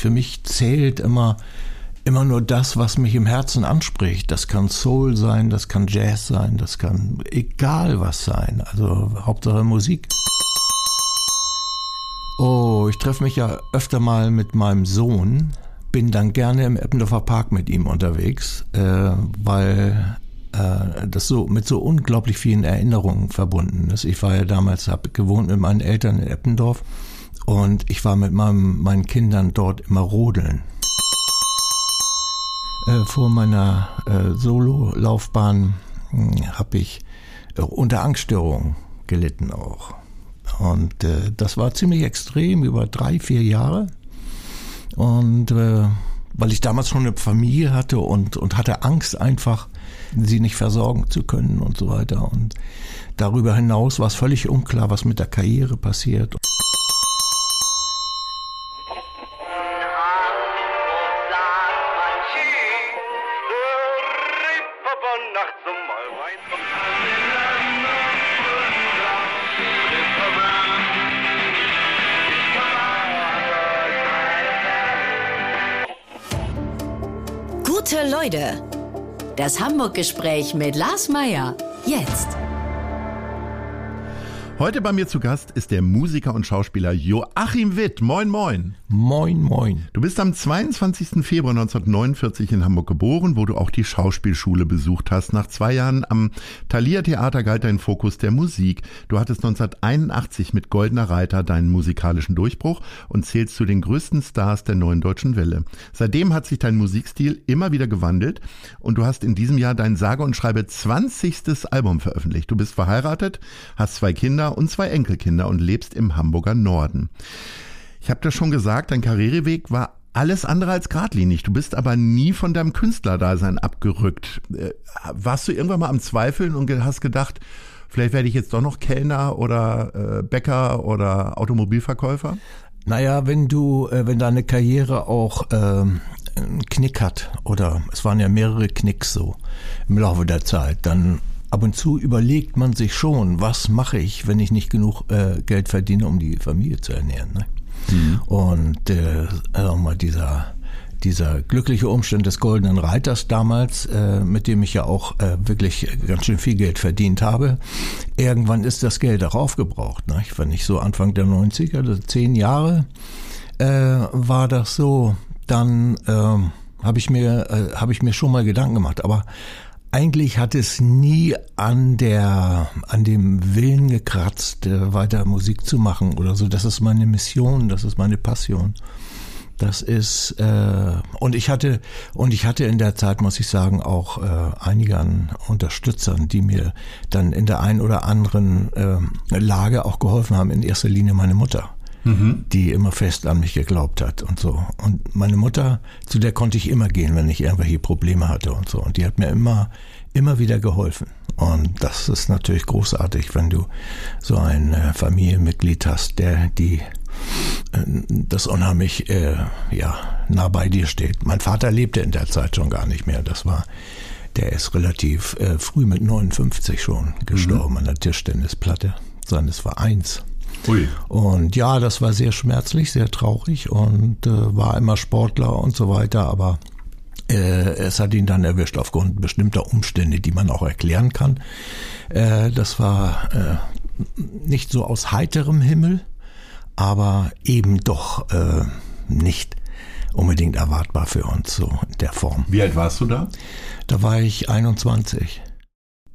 für mich zählt immer immer nur das, was mich im Herzen anspricht. Das kann Soul sein, das kann Jazz sein, das kann egal was sein. Also Hauptsache Musik. Oh, ich treffe mich ja öfter mal mit meinem Sohn, bin dann gerne im Eppendorfer Park mit ihm unterwegs, äh, weil äh, das so mit so unglaublich vielen Erinnerungen verbunden ist. Ich war ja damals, habe gewohnt mit meinen Eltern in Eppendorf und ich war mit meinem, meinen Kindern dort immer rodeln. Äh, vor meiner äh, Solo-Laufbahn hm, habe ich äh, unter Angststörungen gelitten auch. Und äh, das war ziemlich extrem, über drei, vier Jahre. Und äh, weil ich damals schon eine Familie hatte und, und hatte Angst einfach, sie nicht versorgen zu können und so weiter. Und darüber hinaus war es völlig unklar, was mit der Karriere passiert. Das Hamburg-Gespräch mit Lars Meier. Jetzt. Heute bei mir zu Gast ist der Musiker und Schauspieler Joachim Witt. Moin, moin. Moin, moin. Du bist am 22. Februar 1949 in Hamburg geboren, wo du auch die Schauspielschule besucht hast. Nach zwei Jahren am Thalia Theater galt dein Fokus der Musik. Du hattest 1981 mit Goldener Reiter deinen musikalischen Durchbruch und zählst zu den größten Stars der neuen deutschen Welle. Seitdem hat sich dein Musikstil immer wieder gewandelt und du hast in diesem Jahr dein sage und schreibe 20. Album veröffentlicht. Du bist verheiratet, hast zwei Kinder und zwei Enkelkinder und lebst im Hamburger Norden. Ich habe das schon gesagt, dein Karriereweg war alles andere als geradlinig. Du bist aber nie von deinem Künstlerdasein abgerückt. Äh, warst du irgendwann mal am Zweifeln und hast gedacht, vielleicht werde ich jetzt doch noch Kellner oder äh, Bäcker oder Automobilverkäufer? Naja, wenn du, äh, wenn deine Karriere auch ähm, einen Knick hat, oder es waren ja mehrere Knicks so im Laufe der Zeit, dann ab und zu überlegt man sich schon, was mache ich, wenn ich nicht genug äh, Geld verdiene, um die Familie zu ernähren. Ne? Mhm. Und äh, also mal dieser dieser glückliche Umstand des Goldenen Reiters damals, äh, mit dem ich ja auch äh, wirklich ganz schön viel Geld verdient habe. Irgendwann ist das Geld auch aufgebraucht. Ne? Ich so Anfang der 90er, also zehn Jahre, äh, war das so, dann äh, habe ich mir äh, habe ich mir schon mal Gedanken gemacht. Aber eigentlich hat es nie an der, an dem Willen gekratzt, äh, weiter Musik zu machen oder so. Das ist meine Mission, das ist meine Passion. Das ist äh, und ich hatte und ich hatte in der Zeit muss ich sagen auch äh, einige Unterstützern, die mir dann in der einen oder anderen äh, Lage auch geholfen haben. In erster Linie meine Mutter mhm. die immer fest an mich geglaubt hat und so. Und meine Mutter, zu der konnte ich immer gehen, wenn ich irgendwelche Probleme hatte und so. Und die hat mir immer, immer wieder geholfen. Und das ist natürlich großartig, wenn du so ein äh, Familienmitglied hast, der die äh, das unheimlich äh, ja nah bei dir steht. Mein Vater lebte in der Zeit schon gar nicht mehr. Das war der ist relativ äh, früh mit 59 schon gestorben mhm. an der Tischtennisplatte seines Vereins. Ui. Und ja, das war sehr schmerzlich, sehr traurig und äh, war immer Sportler und so weiter, aber äh, es hat ihn dann erwischt aufgrund bestimmter Umstände, die man auch erklären kann. Äh, das war äh, nicht so aus heiterem Himmel, aber eben doch äh, nicht unbedingt erwartbar für uns so in der Form. Wie alt warst du da? Da war ich 21.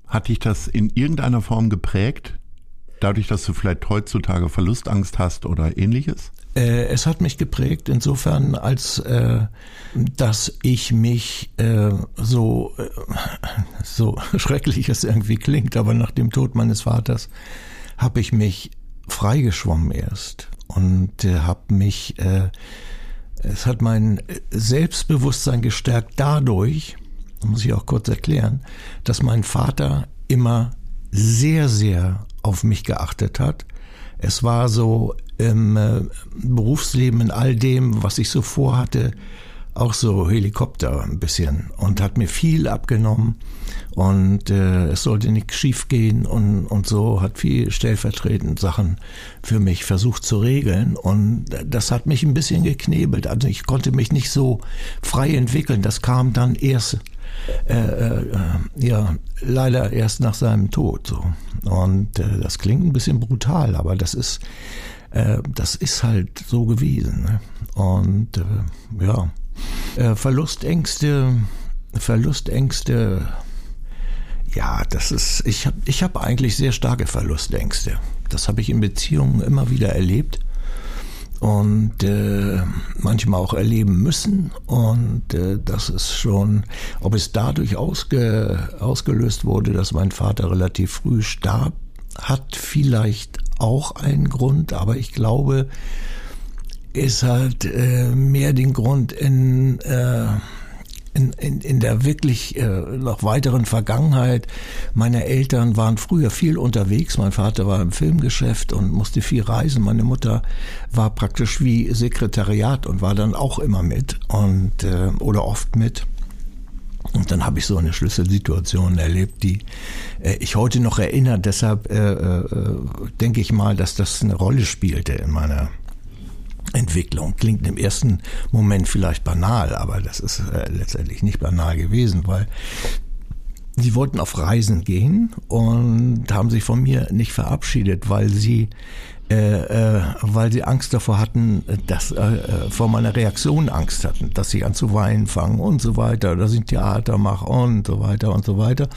Hat dich das in irgendeiner Form geprägt? Dadurch, dass du vielleicht heutzutage Verlustangst hast oder ähnliches? Äh, es hat mich geprägt insofern, als äh, dass ich mich äh, so äh, so schrecklich es irgendwie klingt, aber nach dem Tod meines Vaters habe ich mich freigeschwommen erst und äh, habe mich äh, es hat mein Selbstbewusstsein gestärkt dadurch, muss ich auch kurz erklären, dass mein Vater immer sehr, sehr auf mich geachtet hat. Es war so im äh, Berufsleben, in all dem, was ich so vorhatte, auch so Helikopter ein bisschen und hat mir viel abgenommen und äh, es sollte nicht schief gehen und, und so hat viel stellvertretend Sachen für mich versucht zu regeln und das hat mich ein bisschen geknebelt. Also ich konnte mich nicht so frei entwickeln. Das kam dann erst äh, äh, ja leider erst nach seinem Tod so und äh, das klingt ein bisschen brutal, aber das ist äh, das ist halt so gewesen ne? und äh, ja äh, Verlustängste, Verlustängste, ja, das ist, ich habe ich hab eigentlich sehr starke Verlustängste. Das habe ich in Beziehungen immer wieder erlebt und äh, manchmal auch erleben müssen. Und äh, das ist schon, ob es dadurch ausge, ausgelöst wurde, dass mein Vater relativ früh starb, hat vielleicht auch einen Grund, aber ich glaube, es hat äh, mehr den Grund in, äh, in, in, in der wirklich äh, noch weiteren Vergangenheit. Meine Eltern waren früher viel unterwegs. Mein Vater war im Filmgeschäft und musste viel reisen. Meine Mutter war praktisch wie Sekretariat und war dann auch immer mit und äh, oder oft mit. Und dann habe ich so eine Schlüsselsituation erlebt, die äh, ich heute noch erinnere. Deshalb äh, äh, denke ich mal, dass das eine Rolle spielte in meiner Entwicklung. Klingt im ersten Moment vielleicht banal, aber das ist äh, letztendlich nicht banal gewesen, weil sie wollten auf Reisen gehen und haben sich von mir nicht verabschiedet, weil sie äh, äh, weil sie Angst davor hatten, dass äh, äh, vor meiner Reaktion Angst hatten, dass ich an zu weinen fange und so weiter, dass ich Theater mache und so weiter und so weiter.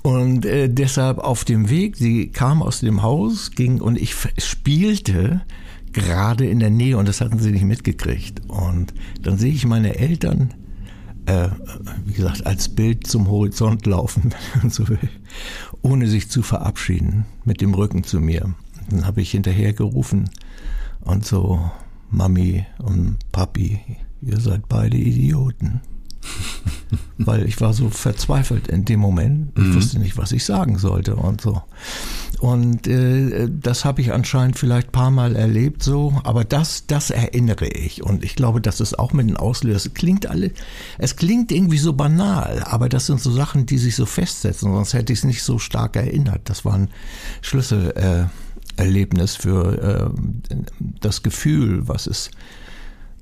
Und äh, deshalb auf dem Weg, sie kam aus dem Haus, ging und ich spielte gerade in der Nähe und das hatten sie nicht mitgekriegt. Und dann sehe ich meine Eltern, äh, wie gesagt, als Bild zum Horizont laufen, wenn man so will, ohne sich zu verabschieden, mit dem Rücken zu mir. Dann habe ich hinterher gerufen und so, Mami und Papi, ihr seid beide Idioten. Weil ich war so verzweifelt in dem Moment. Ich mhm. wusste nicht, was ich sagen sollte und so. Und äh, das habe ich anscheinend vielleicht paar Mal erlebt so, aber das, das erinnere ich. Und ich glaube, das ist auch mit den Auslösern. Es klingt alle, es klingt irgendwie so banal, aber das sind so Sachen, die sich so festsetzen, sonst hätte ich es nicht so stark erinnert. Das war ein Schlüsselerlebnis äh, für äh, das Gefühl, was es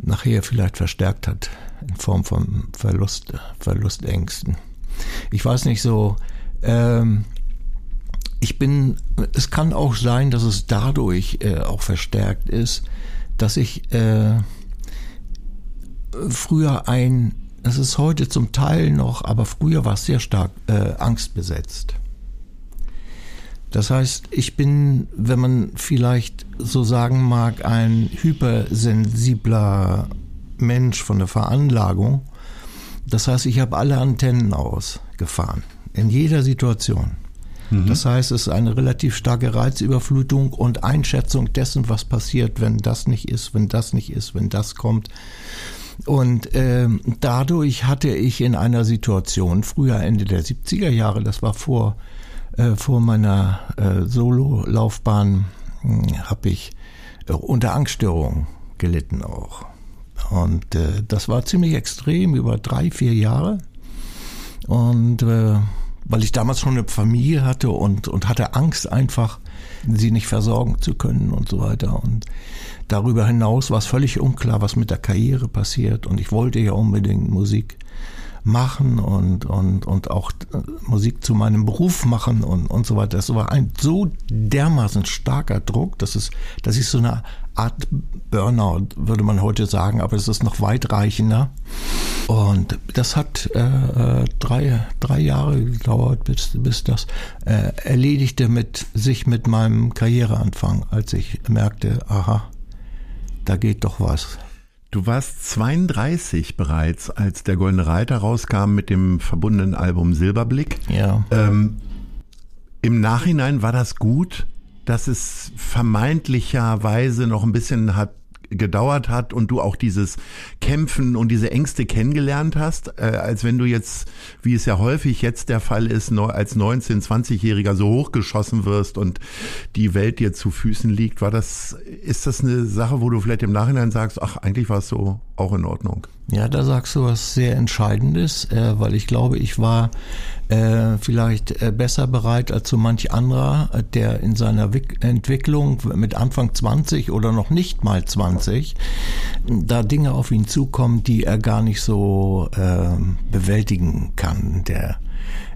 nachher vielleicht verstärkt hat in Form von Verlust, Verlustängsten. Ich weiß nicht so, ähm, ich bin, es kann auch sein, dass es dadurch äh, auch verstärkt ist, dass ich äh, früher ein, es ist heute zum Teil noch, aber früher war es sehr stark äh, angstbesetzt. Das heißt, ich bin, wenn man vielleicht so sagen mag, ein hypersensibler Mensch von der Veranlagung. Das heißt, ich habe alle Antennen ausgefahren, in jeder Situation. Mhm. Das heißt, es ist eine relativ starke Reizüberflutung und Einschätzung dessen, was passiert, wenn das nicht ist, wenn das nicht ist, wenn das kommt. Und äh, dadurch hatte ich in einer Situation, früher Ende der 70er Jahre, das war vor, äh, vor meiner äh, Solo-Laufbahn, hm, habe ich äh, unter Angststörungen gelitten auch. Und äh, das war ziemlich extrem über drei, vier Jahre. Und äh, weil ich damals schon eine Familie hatte und, und hatte Angst einfach, sie nicht versorgen zu können und so weiter. Und darüber hinaus war es völlig unklar, was mit der Karriere passiert. Und ich wollte ja unbedingt Musik machen und, und, und auch äh, Musik zu meinem Beruf machen und, und so weiter. Das war ein so dermaßen starker Druck, dass es, dass ich so eine Art Burnout, würde man heute sagen, aber es ist noch weitreichender. Und das hat äh, drei, drei Jahre gedauert, bis, bis das äh, erledigte mit sich mit meinem Karriereanfang, als ich merkte, aha, da geht doch was. Du warst 32 bereits, als der Goldene Reiter rauskam mit dem verbundenen Album Silberblick. Ja. Ähm, Im Nachhinein war das gut, dass es vermeintlicherweise noch ein bisschen hat gedauert hat und du auch dieses Kämpfen und diese Ängste kennengelernt hast, äh, als wenn du jetzt, wie es ja häufig jetzt der Fall ist, als 19-, 20-Jähriger so hochgeschossen wirst und die Welt dir zu Füßen liegt. War das, ist das eine Sache, wo du vielleicht im Nachhinein sagst, ach, eigentlich war es so auch in Ordnung? Ja, da sagst du was sehr Entscheidendes, äh, weil ich glaube, ich war äh, vielleicht äh, besser bereit als so manch anderer, der in seiner Wick Entwicklung mit Anfang 20 oder noch nicht mal 20 da Dinge auf ihn zukommen, die er gar nicht so äh, bewältigen kann, der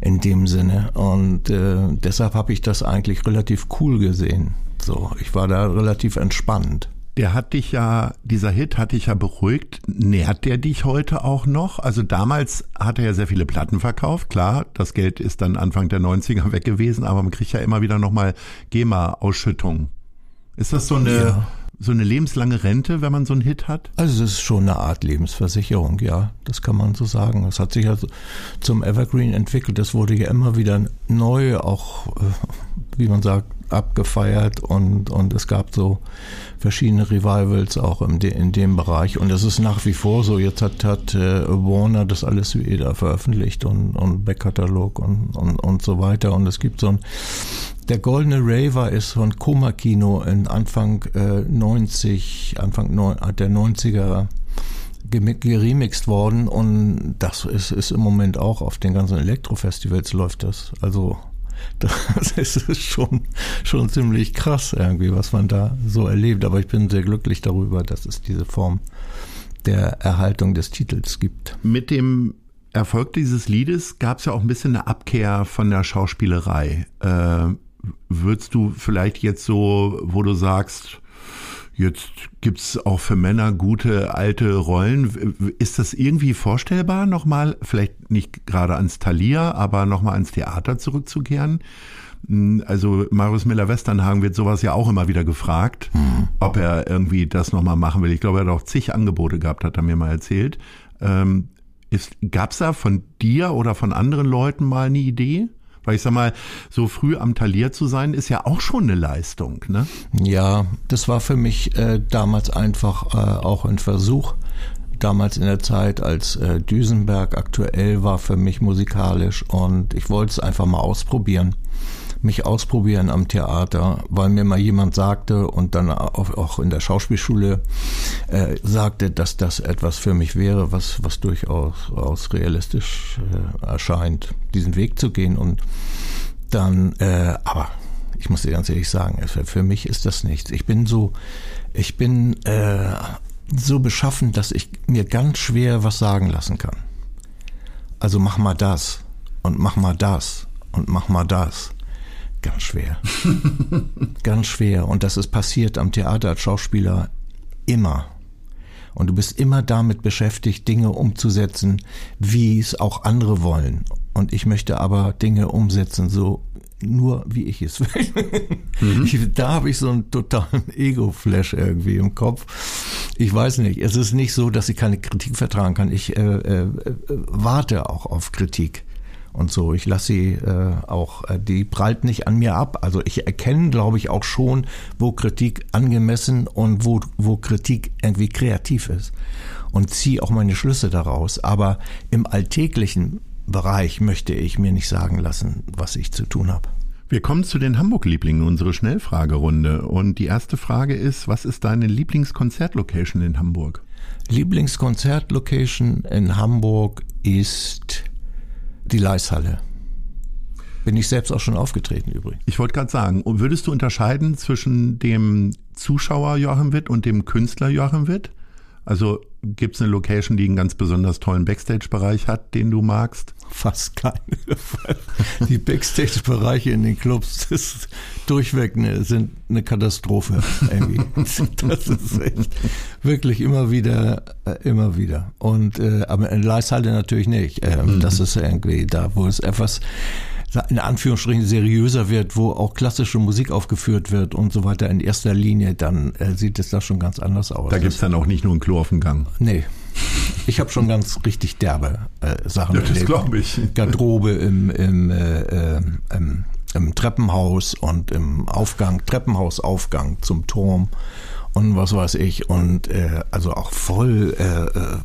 in dem Sinne. Und deshalb habe ich das eigentlich relativ cool gesehen. So, ich war da relativ entspannt. Der hat dich ja, dieser Hit hat dich ja beruhigt. Nährt der dich heute auch noch? Also damals hat er ja sehr viele Platten verkauft. Klar, das Geld ist dann Anfang der 90er weg gewesen, aber man kriegt ja immer wieder nochmal GEMA-Ausschüttung. Ist das so eine, ja. so eine lebenslange Rente, wenn man so einen Hit hat? Also es ist schon eine Art Lebensversicherung, ja. Das kann man so sagen. Es hat sich ja zum Evergreen entwickelt. Das wurde ja immer wieder neu, auch, äh, wie man sagt, abgefeiert und, und es gab so verschiedene Revivals auch in, de, in dem Bereich und es ist nach wie vor so. Jetzt hat, hat äh, Warner das alles wieder veröffentlicht und, und Backkatalog und, und, und so weiter und es gibt so ein der Goldene Raver ist von Koma Kino in Anfang äh, 90, Anfang der 90er geremixed worden und das ist, ist im Moment auch auf den ganzen Elektrofestivals läuft das. Also das ist schon, schon ziemlich krass irgendwie, was man da so erlebt. Aber ich bin sehr glücklich darüber, dass es diese Form der Erhaltung des Titels gibt. Mit dem Erfolg dieses Liedes gab es ja auch ein bisschen eine Abkehr von der Schauspielerei. Äh, würdest du vielleicht jetzt so, wo du sagst, Jetzt gibt's auch für Männer gute alte Rollen. Ist das irgendwie vorstellbar, nochmal, vielleicht nicht gerade ans Thalia, aber nochmal ans Theater zurückzukehren? Hm, also Marius Miller-Westernhagen wird sowas ja auch immer wieder gefragt, mhm. ob er irgendwie das nochmal machen will. Ich glaube, er hat auch zig Angebote gehabt, hat er mir mal erzählt. Ähm, Gab es da von dir oder von anderen Leuten mal eine Idee? Weil ich sag mal, so früh am Talier zu sein, ist ja auch schon eine Leistung, ne? Ja, das war für mich äh, damals einfach äh, auch ein Versuch. Damals in der Zeit, als äh, Düsenberg aktuell war für mich musikalisch und ich wollte es einfach mal ausprobieren mich ausprobieren am Theater, weil mir mal jemand sagte und dann auch, in der Schauspielschule äh, sagte, dass das etwas für mich wäre, was, was durchaus aus realistisch äh, erscheint, diesen Weg zu gehen. Und dann, äh, aber ich muss dir ganz ehrlich sagen, für mich ist das nichts. Ich bin so, ich bin äh, so beschaffen, dass ich mir ganz schwer was sagen lassen kann. Also mach mal das und mach mal das und mach mal das. Ganz schwer. Ganz schwer. Und das ist passiert am Theater als Schauspieler immer. Und du bist immer damit beschäftigt, Dinge umzusetzen, wie es auch andere wollen. Und ich möchte aber Dinge umsetzen, so nur wie ich es will. Mhm. Ich, da habe ich so einen totalen Ego-Flash irgendwie im Kopf. Ich weiß nicht. Es ist nicht so, dass ich keine Kritik vertragen kann. Ich äh, äh, warte auch auf Kritik und so. Ich lasse sie äh, auch, äh, die prallt nicht an mir ab. Also ich erkenne, glaube ich, auch schon, wo Kritik angemessen und wo, wo Kritik irgendwie kreativ ist. Und ziehe auch meine Schlüsse daraus. Aber im alltäglichen Bereich möchte ich mir nicht sagen lassen, was ich zu tun habe. Wir kommen zu den Hamburg-Lieblingen, unsere Schnellfragerunde. Und die erste Frage ist, was ist deine Lieblingskonzertlocation in Hamburg? Lieblingskonzertlocation in Hamburg ist die Leishalle. Bin ich selbst auch schon aufgetreten übrigens. Ich wollte gerade sagen, würdest du unterscheiden zwischen dem Zuschauer Joachim Witt und dem Künstler Joachim Witt? Also gibt es eine Location, die einen ganz besonders tollen Backstage-Bereich hat, den du magst? Fast keine. Die Backstage-Bereiche in den Clubs das durchweg eine, sind eine Katastrophe. Irgendwie. Das ist echt wirklich immer wieder, äh, immer wieder. Und äh, aber in Leishalle natürlich nicht. Ähm, mhm. Das ist irgendwie da, wo es etwas in Anführungsstrichen seriöser wird, wo auch klassische Musik aufgeführt wird und so weiter in erster Linie, dann äh, sieht es da schon ganz anders aus. Da gibt's dann auch nicht nur ein Klo auf dem Gang. Nee. Ich habe schon ganz richtig derbe äh, Sachen ja, das glaube ich. Garderobe im, im, äh, äh, im, im Treppenhaus und im Aufgang, Treppenhausaufgang zum Turm und was weiß ich. Und äh, also auch voll äh, äh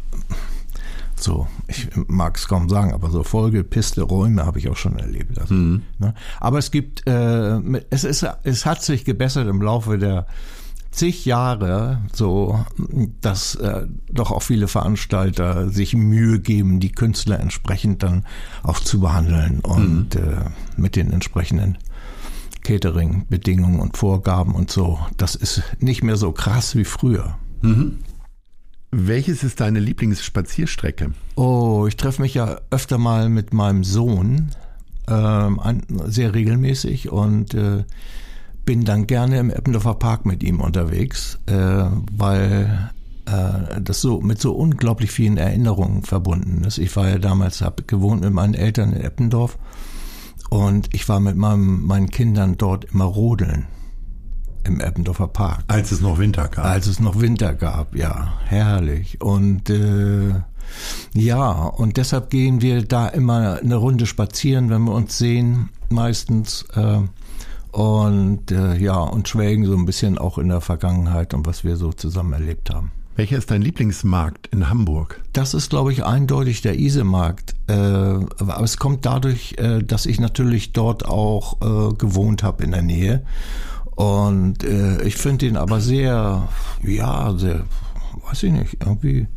so, ich mag es kaum sagen, aber so vollgepisste Räume habe ich auch schon erlebt. Also, mhm. ne? Aber es gibt, äh, es ist, es hat sich gebessert im Laufe der zig Jahre so, dass äh, doch auch viele Veranstalter sich Mühe geben, die Künstler entsprechend dann auch zu behandeln und mhm. äh, mit den entsprechenden Catering-Bedingungen und Vorgaben und so. Das ist nicht mehr so krass wie früher. Mhm. Welches ist deine Lieblingsspazierstrecke? Oh, ich treffe mich ja öfter mal mit meinem Sohn, ähm, sehr regelmäßig und äh, bin dann gerne im Eppendorfer Park mit ihm unterwegs, äh, weil äh, das so mit so unglaublich vielen Erinnerungen verbunden ist. Ich war ja damals, habe gewohnt mit meinen Eltern in Eppendorf und ich war mit meinem, meinen Kindern dort immer rodeln im Eppendorfer Park. Als es noch Winter gab. Als es noch Winter gab, ja, herrlich. Und äh, ja, und deshalb gehen wir da immer eine Runde spazieren, wenn wir uns sehen, meistens. Äh, und äh, ja, und schwelgen so ein bisschen auch in der Vergangenheit und was wir so zusammen erlebt haben. Welcher ist dein Lieblingsmarkt in Hamburg? Das ist, glaube ich, eindeutig der Isemarkt. Äh, aber es kommt dadurch, äh, dass ich natürlich dort auch äh, gewohnt habe in der Nähe. Und äh, ich finde ihn aber sehr, ja, sehr, weiß ich nicht, irgendwie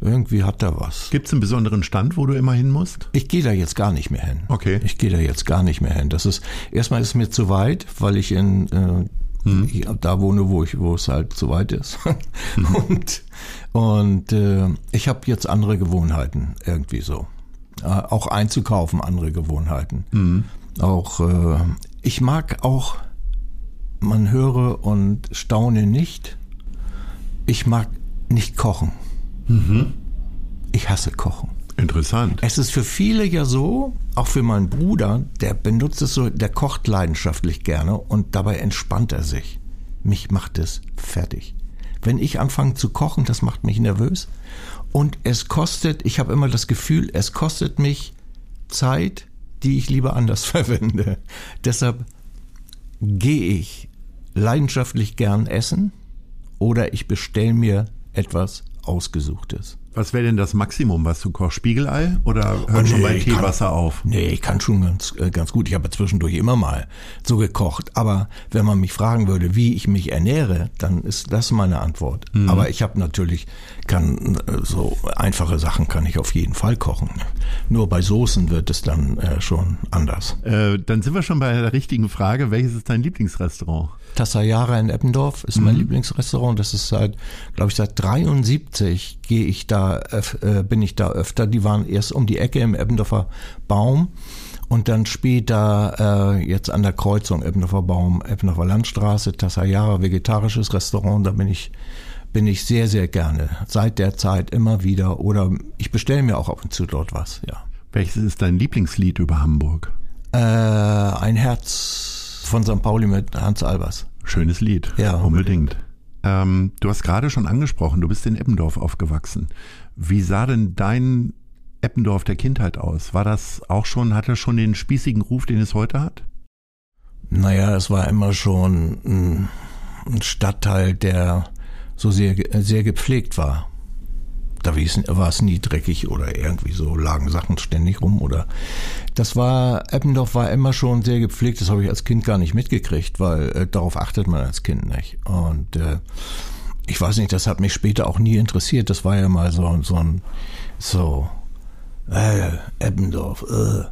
irgendwie hat er was. Gibt es einen besonderen Stand, wo du immer hin musst? Ich gehe da jetzt gar nicht mehr hin. Okay. Ich gehe da jetzt gar nicht mehr hin. Das ist erstmal ist mir zu weit, weil ich in äh, hm. da wohne, wo ich, wo es halt zu weit ist. Hm. Und und äh, ich habe jetzt andere Gewohnheiten irgendwie so. Äh, auch einzukaufen, andere Gewohnheiten. Hm. Auch äh, ich mag auch, man höre und staune nicht. Ich mag nicht kochen. Mhm. Ich hasse Kochen. Interessant. Es ist für viele ja so, auch für meinen Bruder, der benutzt es so, der kocht leidenschaftlich gerne und dabei entspannt er sich. Mich macht es fertig. Wenn ich anfange zu kochen, das macht mich nervös. Und es kostet, ich habe immer das Gefühl, es kostet mich Zeit, die ich lieber anders verwende. Deshalb gehe ich leidenschaftlich gern essen oder ich bestelle mir etwas Ausgesuchtes. Was wäre denn das Maximum, was du kochst? Spiegelei oder hört oh, nee, schon bei Teewasser auf? Nee, ich kann schon ganz, äh, ganz gut. Ich habe zwischendurch immer mal so gekocht. Aber wenn man mich fragen würde, wie ich mich ernähre, dann ist das meine Antwort. Mhm. Aber ich habe natürlich, kann äh, so einfache Sachen kann ich auf jeden Fall kochen. Nur bei Soßen wird es dann äh, schon anders. Äh, dann sind wir schon bei der richtigen Frage. Welches ist dein Lieblingsrestaurant? Tassayara in Eppendorf ist mein mhm. Lieblingsrestaurant. Das ist seit, glaube ich, seit 73 gehe ich da, äh, bin ich da öfter. Die waren erst um die Ecke im Eppendorfer Baum und dann später äh, jetzt an der Kreuzung Eppendorfer Baum, Eppendorfer Landstraße, Tassayara, vegetarisches Restaurant. Da bin ich bin ich sehr, sehr gerne. Seit der Zeit immer wieder. Oder ich bestelle mir auch ab und zu dort was, ja. Welches ist dein Lieblingslied über Hamburg? Äh, ein Herz von St. Pauli mit Hans Albers. Schönes Lied. Ja. Unbedingt. Ähm, du hast gerade schon angesprochen, du bist in Eppendorf aufgewachsen. Wie sah denn dein Eppendorf der Kindheit aus? War das auch schon, hat er schon den spießigen Ruf, den es heute hat? Naja, es war immer schon ein, ein Stadtteil, der so sehr, sehr gepflegt war da war es nie dreckig oder irgendwie so, lagen Sachen ständig rum oder das war, Eppendorf war immer schon sehr gepflegt, das habe ich als Kind gar nicht mitgekriegt, weil äh, darauf achtet man als Kind nicht. Und äh, ich weiß nicht, das hat mich später auch nie interessiert, das war ja mal so, so ein, so, äh, Eppendorf, äh,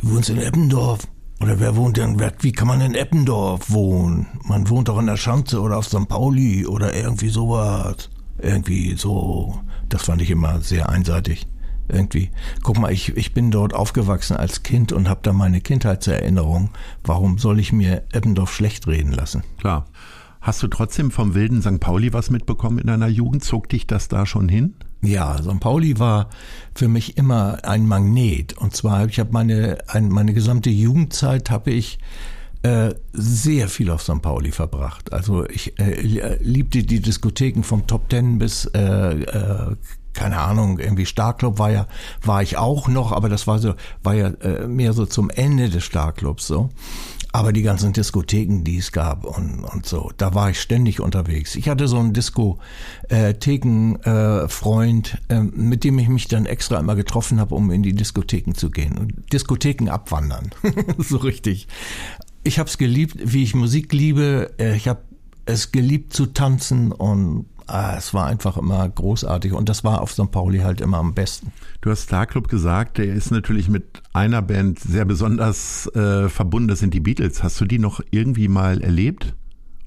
wohnst in Eppendorf? Oder wer wohnt denn, wie kann man in Eppendorf wohnen? Man wohnt doch in der Schanze oder auf St. Pauli oder irgendwie sowas. Irgendwie so. Das fand ich immer sehr einseitig. Irgendwie. Guck mal, ich, ich bin dort aufgewachsen als Kind und habe da meine Kindheitserinnerung. Warum soll ich mir Eppendorf schlecht reden lassen? Klar. Hast du trotzdem vom wilden St. Pauli was mitbekommen in deiner Jugend? Zog dich das da schon hin? Ja, St. Pauli war für mich immer ein Magnet. Und zwar, ich habe meine, ein, meine gesamte Jugendzeit habe ich äh, sehr viel auf St. Pauli verbracht. Also ich äh, liebte die Diskotheken vom Top Ten bis äh, äh, keine Ahnung, irgendwie Starclub war ja, war ich auch noch, aber das war so, war ja äh, mehr so zum Ende des Starclubs so. Aber die ganzen Diskotheken, die es gab und, und so, da war ich ständig unterwegs. Ich hatte so einen Diskotheken-Freund, äh, äh, mit dem ich mich dann extra immer getroffen habe, um in die Diskotheken zu gehen. Und Diskotheken abwandern. so richtig ich habe es geliebt, wie ich Musik liebe. Äh, ich habe es geliebt zu tanzen und ah, es war einfach immer großartig und das war auf St. Pauli halt immer am besten. Du hast Star Club gesagt, der ist natürlich mit einer Band sehr besonders äh, verbunden, das sind die Beatles. Hast du die noch irgendwie mal erlebt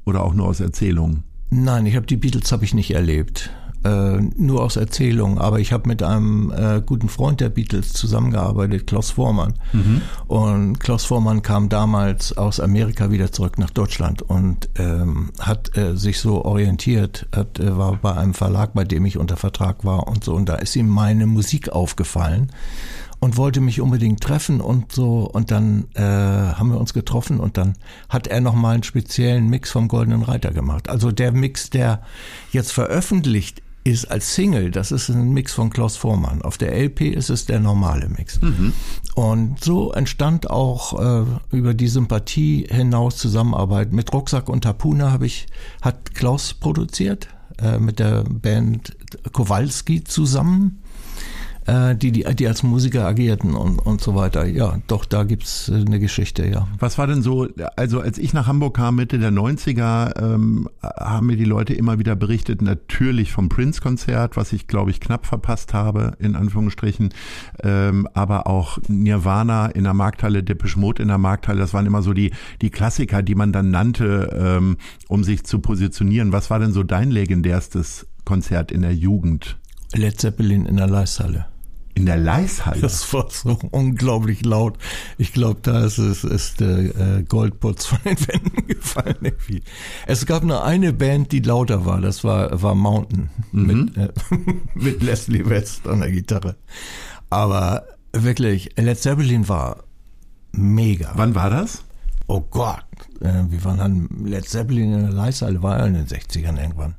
oder auch nur aus Erzählungen? Nein, ich habe die Beatles habe ich nicht erlebt äh, nur aus Erzählungen, aber ich habe mit einem äh, guten Freund der Beatles zusammengearbeitet, Klaus Vormann. Mhm. Und Klaus Vormann kam damals aus Amerika wieder zurück nach Deutschland und ähm, hat äh, sich so orientiert, hat, äh, war bei einem Verlag, bei dem ich unter Vertrag war und so. Und da ist ihm meine Musik aufgefallen und wollte mich unbedingt treffen und so und dann äh, haben wir uns getroffen und dann hat er noch mal einen speziellen Mix vom Goldenen Reiter gemacht. Also der Mix, der jetzt veröffentlicht ist als Single, das ist ein Mix von Klaus Vormann. Auf der LP ist es der normale Mix. Mhm. Und so entstand auch äh, über die Sympathie hinaus Zusammenarbeit. Mit Rucksack und Tapuna habe ich, hat Klaus produziert, äh, mit der Band Kowalski zusammen äh, die, die, die als Musiker agierten und, und so weiter. Ja, doch, da gibt's äh, eine Geschichte, ja. Was war denn so, also als ich nach Hamburg kam, Mitte der 90er, ähm, haben mir die Leute immer wieder berichtet, natürlich vom Prince-Konzert, was ich, glaube ich, knapp verpasst habe, in Anführungsstrichen, ähm, aber auch Nirvana in der Markthalle, Depeche Mode in der Markthalle, das waren immer so die, die Klassiker, die man dann nannte, ähm, um sich zu positionieren. Was war denn so dein legendärstes Konzert in der Jugend? Led Zeppelin in der Leishalle. In der Leishalle? Das war so unglaublich laut. Ich glaube, da ist, es, ist der äh, Goldputz von den Wänden gefallen. Irgendwie. Es gab nur eine Band, die lauter war. Das war, war Mountain mhm. mit, äh, mit Leslie West an der Gitarre. Aber wirklich, Led Zeppelin war mega. Wann war das? Oh Gott, äh, wir waren dann Led Zeppelin in der Leishalle, war ja in den 60ern irgendwann.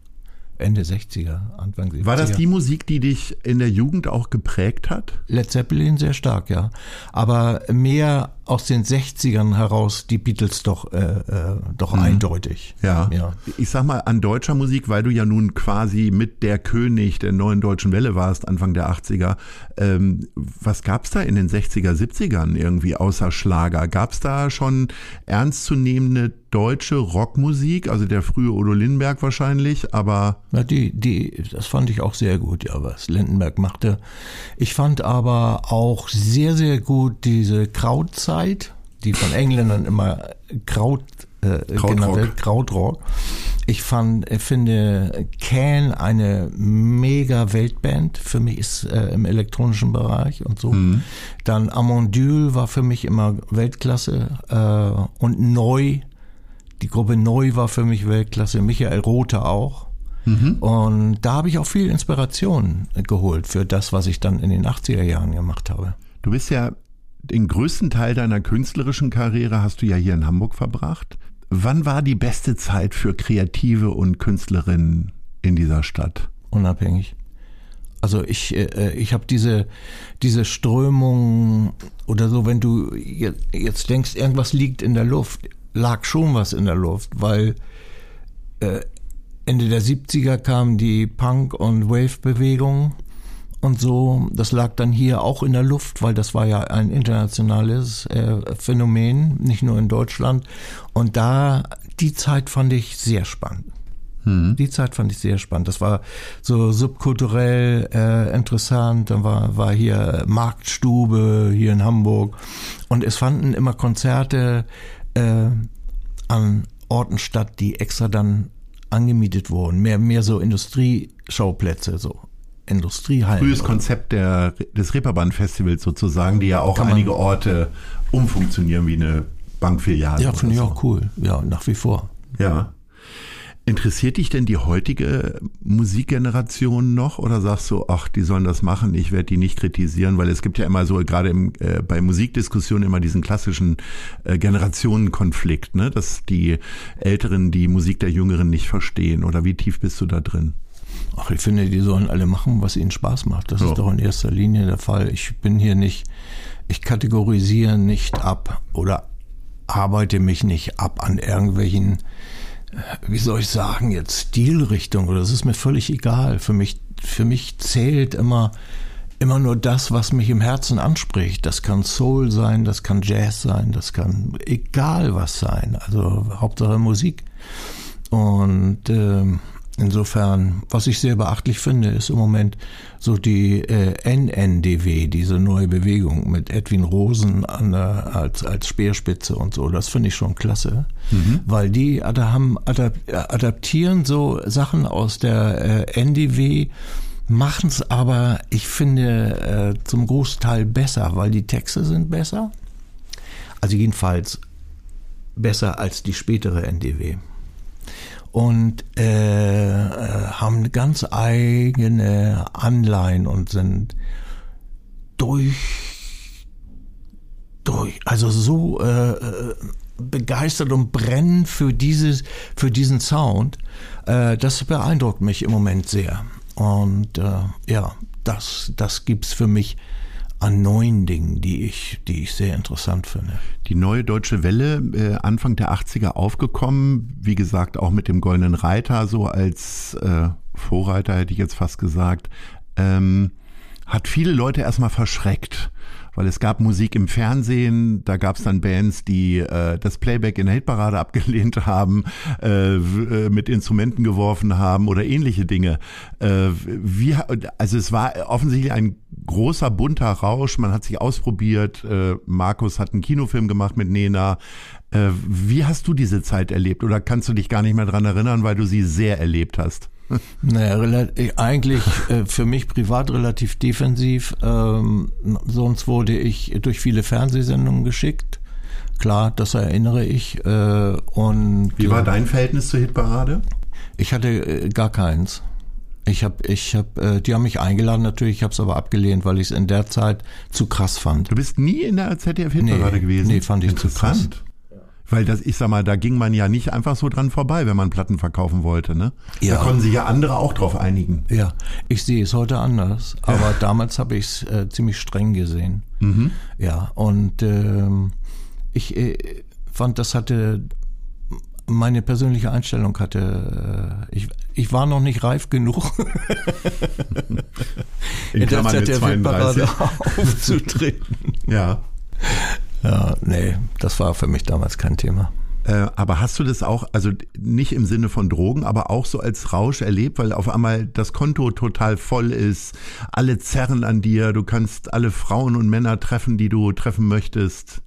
Ende 60er, Anfang 70er. War das die Musik, die dich in der Jugend auch geprägt hat? Led Zeppelin sehr stark, ja. Aber mehr aus den 60ern heraus die Beatles doch, äh, äh, doch mhm. eindeutig. Ja. ja. Ich sag mal, an deutscher Musik, weil du ja nun quasi mit der König der neuen deutschen Welle warst, Anfang der 80er. Ähm, was gab's da in den 60er, 70ern irgendwie außer Schlager? Gab's da schon ernstzunehmende deutsche Rockmusik, also der frühe Udo Lindenberg wahrscheinlich, aber. Ja, die, die, das fand ich auch sehr gut, ja, was Lindenberg machte. Ich fand aber auch sehr, sehr gut diese Krautzeit Zeit, die von Engländern immer Kraut äh, genannt wird, Krautrock. Ich fand, finde Can eine mega Weltband. Für mich ist äh, im elektronischen Bereich und so. Mhm. Dann Amondule war für mich immer Weltklasse äh, und Neu. Die Gruppe Neu war für mich Weltklasse. Michael Rothe auch. Mhm. Und da habe ich auch viel Inspiration geholt für das, was ich dann in den 80er Jahren gemacht habe. Du bist ja den größten Teil deiner künstlerischen Karriere hast du ja hier in Hamburg verbracht. Wann war die beste Zeit für Kreative und Künstlerinnen in dieser Stadt? Unabhängig. Also ich, äh, ich habe diese, diese Strömung oder so, wenn du jetzt denkst, irgendwas liegt in der Luft, lag schon was in der Luft, weil äh, Ende der 70er kam die Punk- und Wave-Bewegung und so. Das lag dann hier auch in der Luft, weil das war ja ein internationales äh, Phänomen, nicht nur in Deutschland. Und da, die Zeit fand ich sehr spannend. Mhm. Die Zeit fand ich sehr spannend. Das war so subkulturell äh, interessant. Dann war, war hier Marktstube hier in Hamburg. Und es fanden immer Konzerte äh, an Orten statt, die extra dann angemietet wurden. Mehr, mehr so Industrieschauplätze, so Industriehallen. Frühes Konzept der, des Reeperbahn-Festivals sozusagen, die ja auch Kann einige Orte umfunktionieren wie eine Bankfiliale. Ja, finde ich so. auch cool. Ja, nach wie vor. Ja. Interessiert dich denn die heutige Musikgeneration noch oder sagst du, ach, die sollen das machen, ich werde die nicht kritisieren, weil es gibt ja immer so, gerade im, äh, bei Musikdiskussionen immer diesen klassischen äh, Generationenkonflikt, ne? dass die Älteren die Musik der Jüngeren nicht verstehen oder wie tief bist du da drin? Ach, ich finde, die sollen alle machen, was ihnen Spaß macht. Das ja. ist doch in erster Linie der Fall. Ich bin hier nicht, ich kategorisiere nicht ab oder arbeite mich nicht ab an irgendwelchen, wie soll ich sagen, jetzt Stilrichtungen oder das ist mir völlig egal. Für mich, für mich zählt immer, immer nur das, was mich im Herzen anspricht. Das kann Soul sein, das kann Jazz sein, das kann egal was sein. Also Hauptsache Musik. Und äh, insofern, was ich sehr beachtlich finde, ist im Moment so die äh, NNDW, diese neue Bewegung mit Edwin Rosen an der, als, als Speerspitze und so. Das finde ich schon klasse, mhm. weil die haben, adap, adaptieren so Sachen aus der äh, NDW machen es aber, ich finde, äh, zum Großteil besser, weil die Texte sind besser. Also jedenfalls besser als die spätere NDW. Und äh, äh, haben ganz eigene Anleihen und sind durch, durch, also so äh, äh begeistert und brennen für dieses, für diesen Sound. Äh, das beeindruckt mich im Moment sehr. Und äh, ja, das, das gibt's für mich an neuen Dingen, die ich, die ich sehr interessant finde. Die neue deutsche Welle, äh, Anfang der 80er aufgekommen, wie gesagt, auch mit dem Goldenen Reiter, so als äh, Vorreiter hätte ich jetzt fast gesagt, ähm, hat viele Leute erstmal verschreckt weil es gab Musik im Fernsehen, da gab es dann Bands, die äh, das Playback in der Hitparade abgelehnt haben, äh, äh, mit Instrumenten geworfen haben oder ähnliche Dinge. Äh, wie, also es war offensichtlich ein großer bunter Rausch, man hat sich ausprobiert, äh, Markus hat einen Kinofilm gemacht mit Nena. Äh, wie hast du diese Zeit erlebt oder kannst du dich gar nicht mehr dran erinnern, weil du sie sehr erlebt hast? Naja, eigentlich äh, für mich privat relativ defensiv. Ähm, sonst wurde ich durch viele Fernsehsendungen geschickt. Klar, das erinnere ich. Äh, und Wie war dein Verhältnis zur Hitparade? Ich hatte äh, gar keins. Ich habe, ich habe, die haben mich eingeladen natürlich, ich habe es aber abgelehnt, weil ich es in der Zeit zu krass fand. Du bist nie in der ZDF-Hitparade nee, gewesen? Nee, fand ich zu krass. Weil das, ich sag mal, da ging man ja nicht einfach so dran vorbei, wenn man Platten verkaufen wollte, ne? Ja. Da konnten sich ja andere auch drauf einigen. Ja, ich sehe es heute anders, aber damals habe ich es äh, ziemlich streng gesehen. Mhm. Ja, und ähm, ich äh, fand, das hatte meine persönliche Einstellung hatte, äh, ich, ich war noch nicht reif genug, in, in der ZDF-Parade aufzutreten. ja. Ja, nee, das war für mich damals kein Thema. Äh, aber hast du das auch, also nicht im Sinne von Drogen, aber auch so als Rausch erlebt, weil auf einmal das Konto total voll ist, alle zerren an dir, du kannst alle Frauen und Männer treffen, die du treffen möchtest?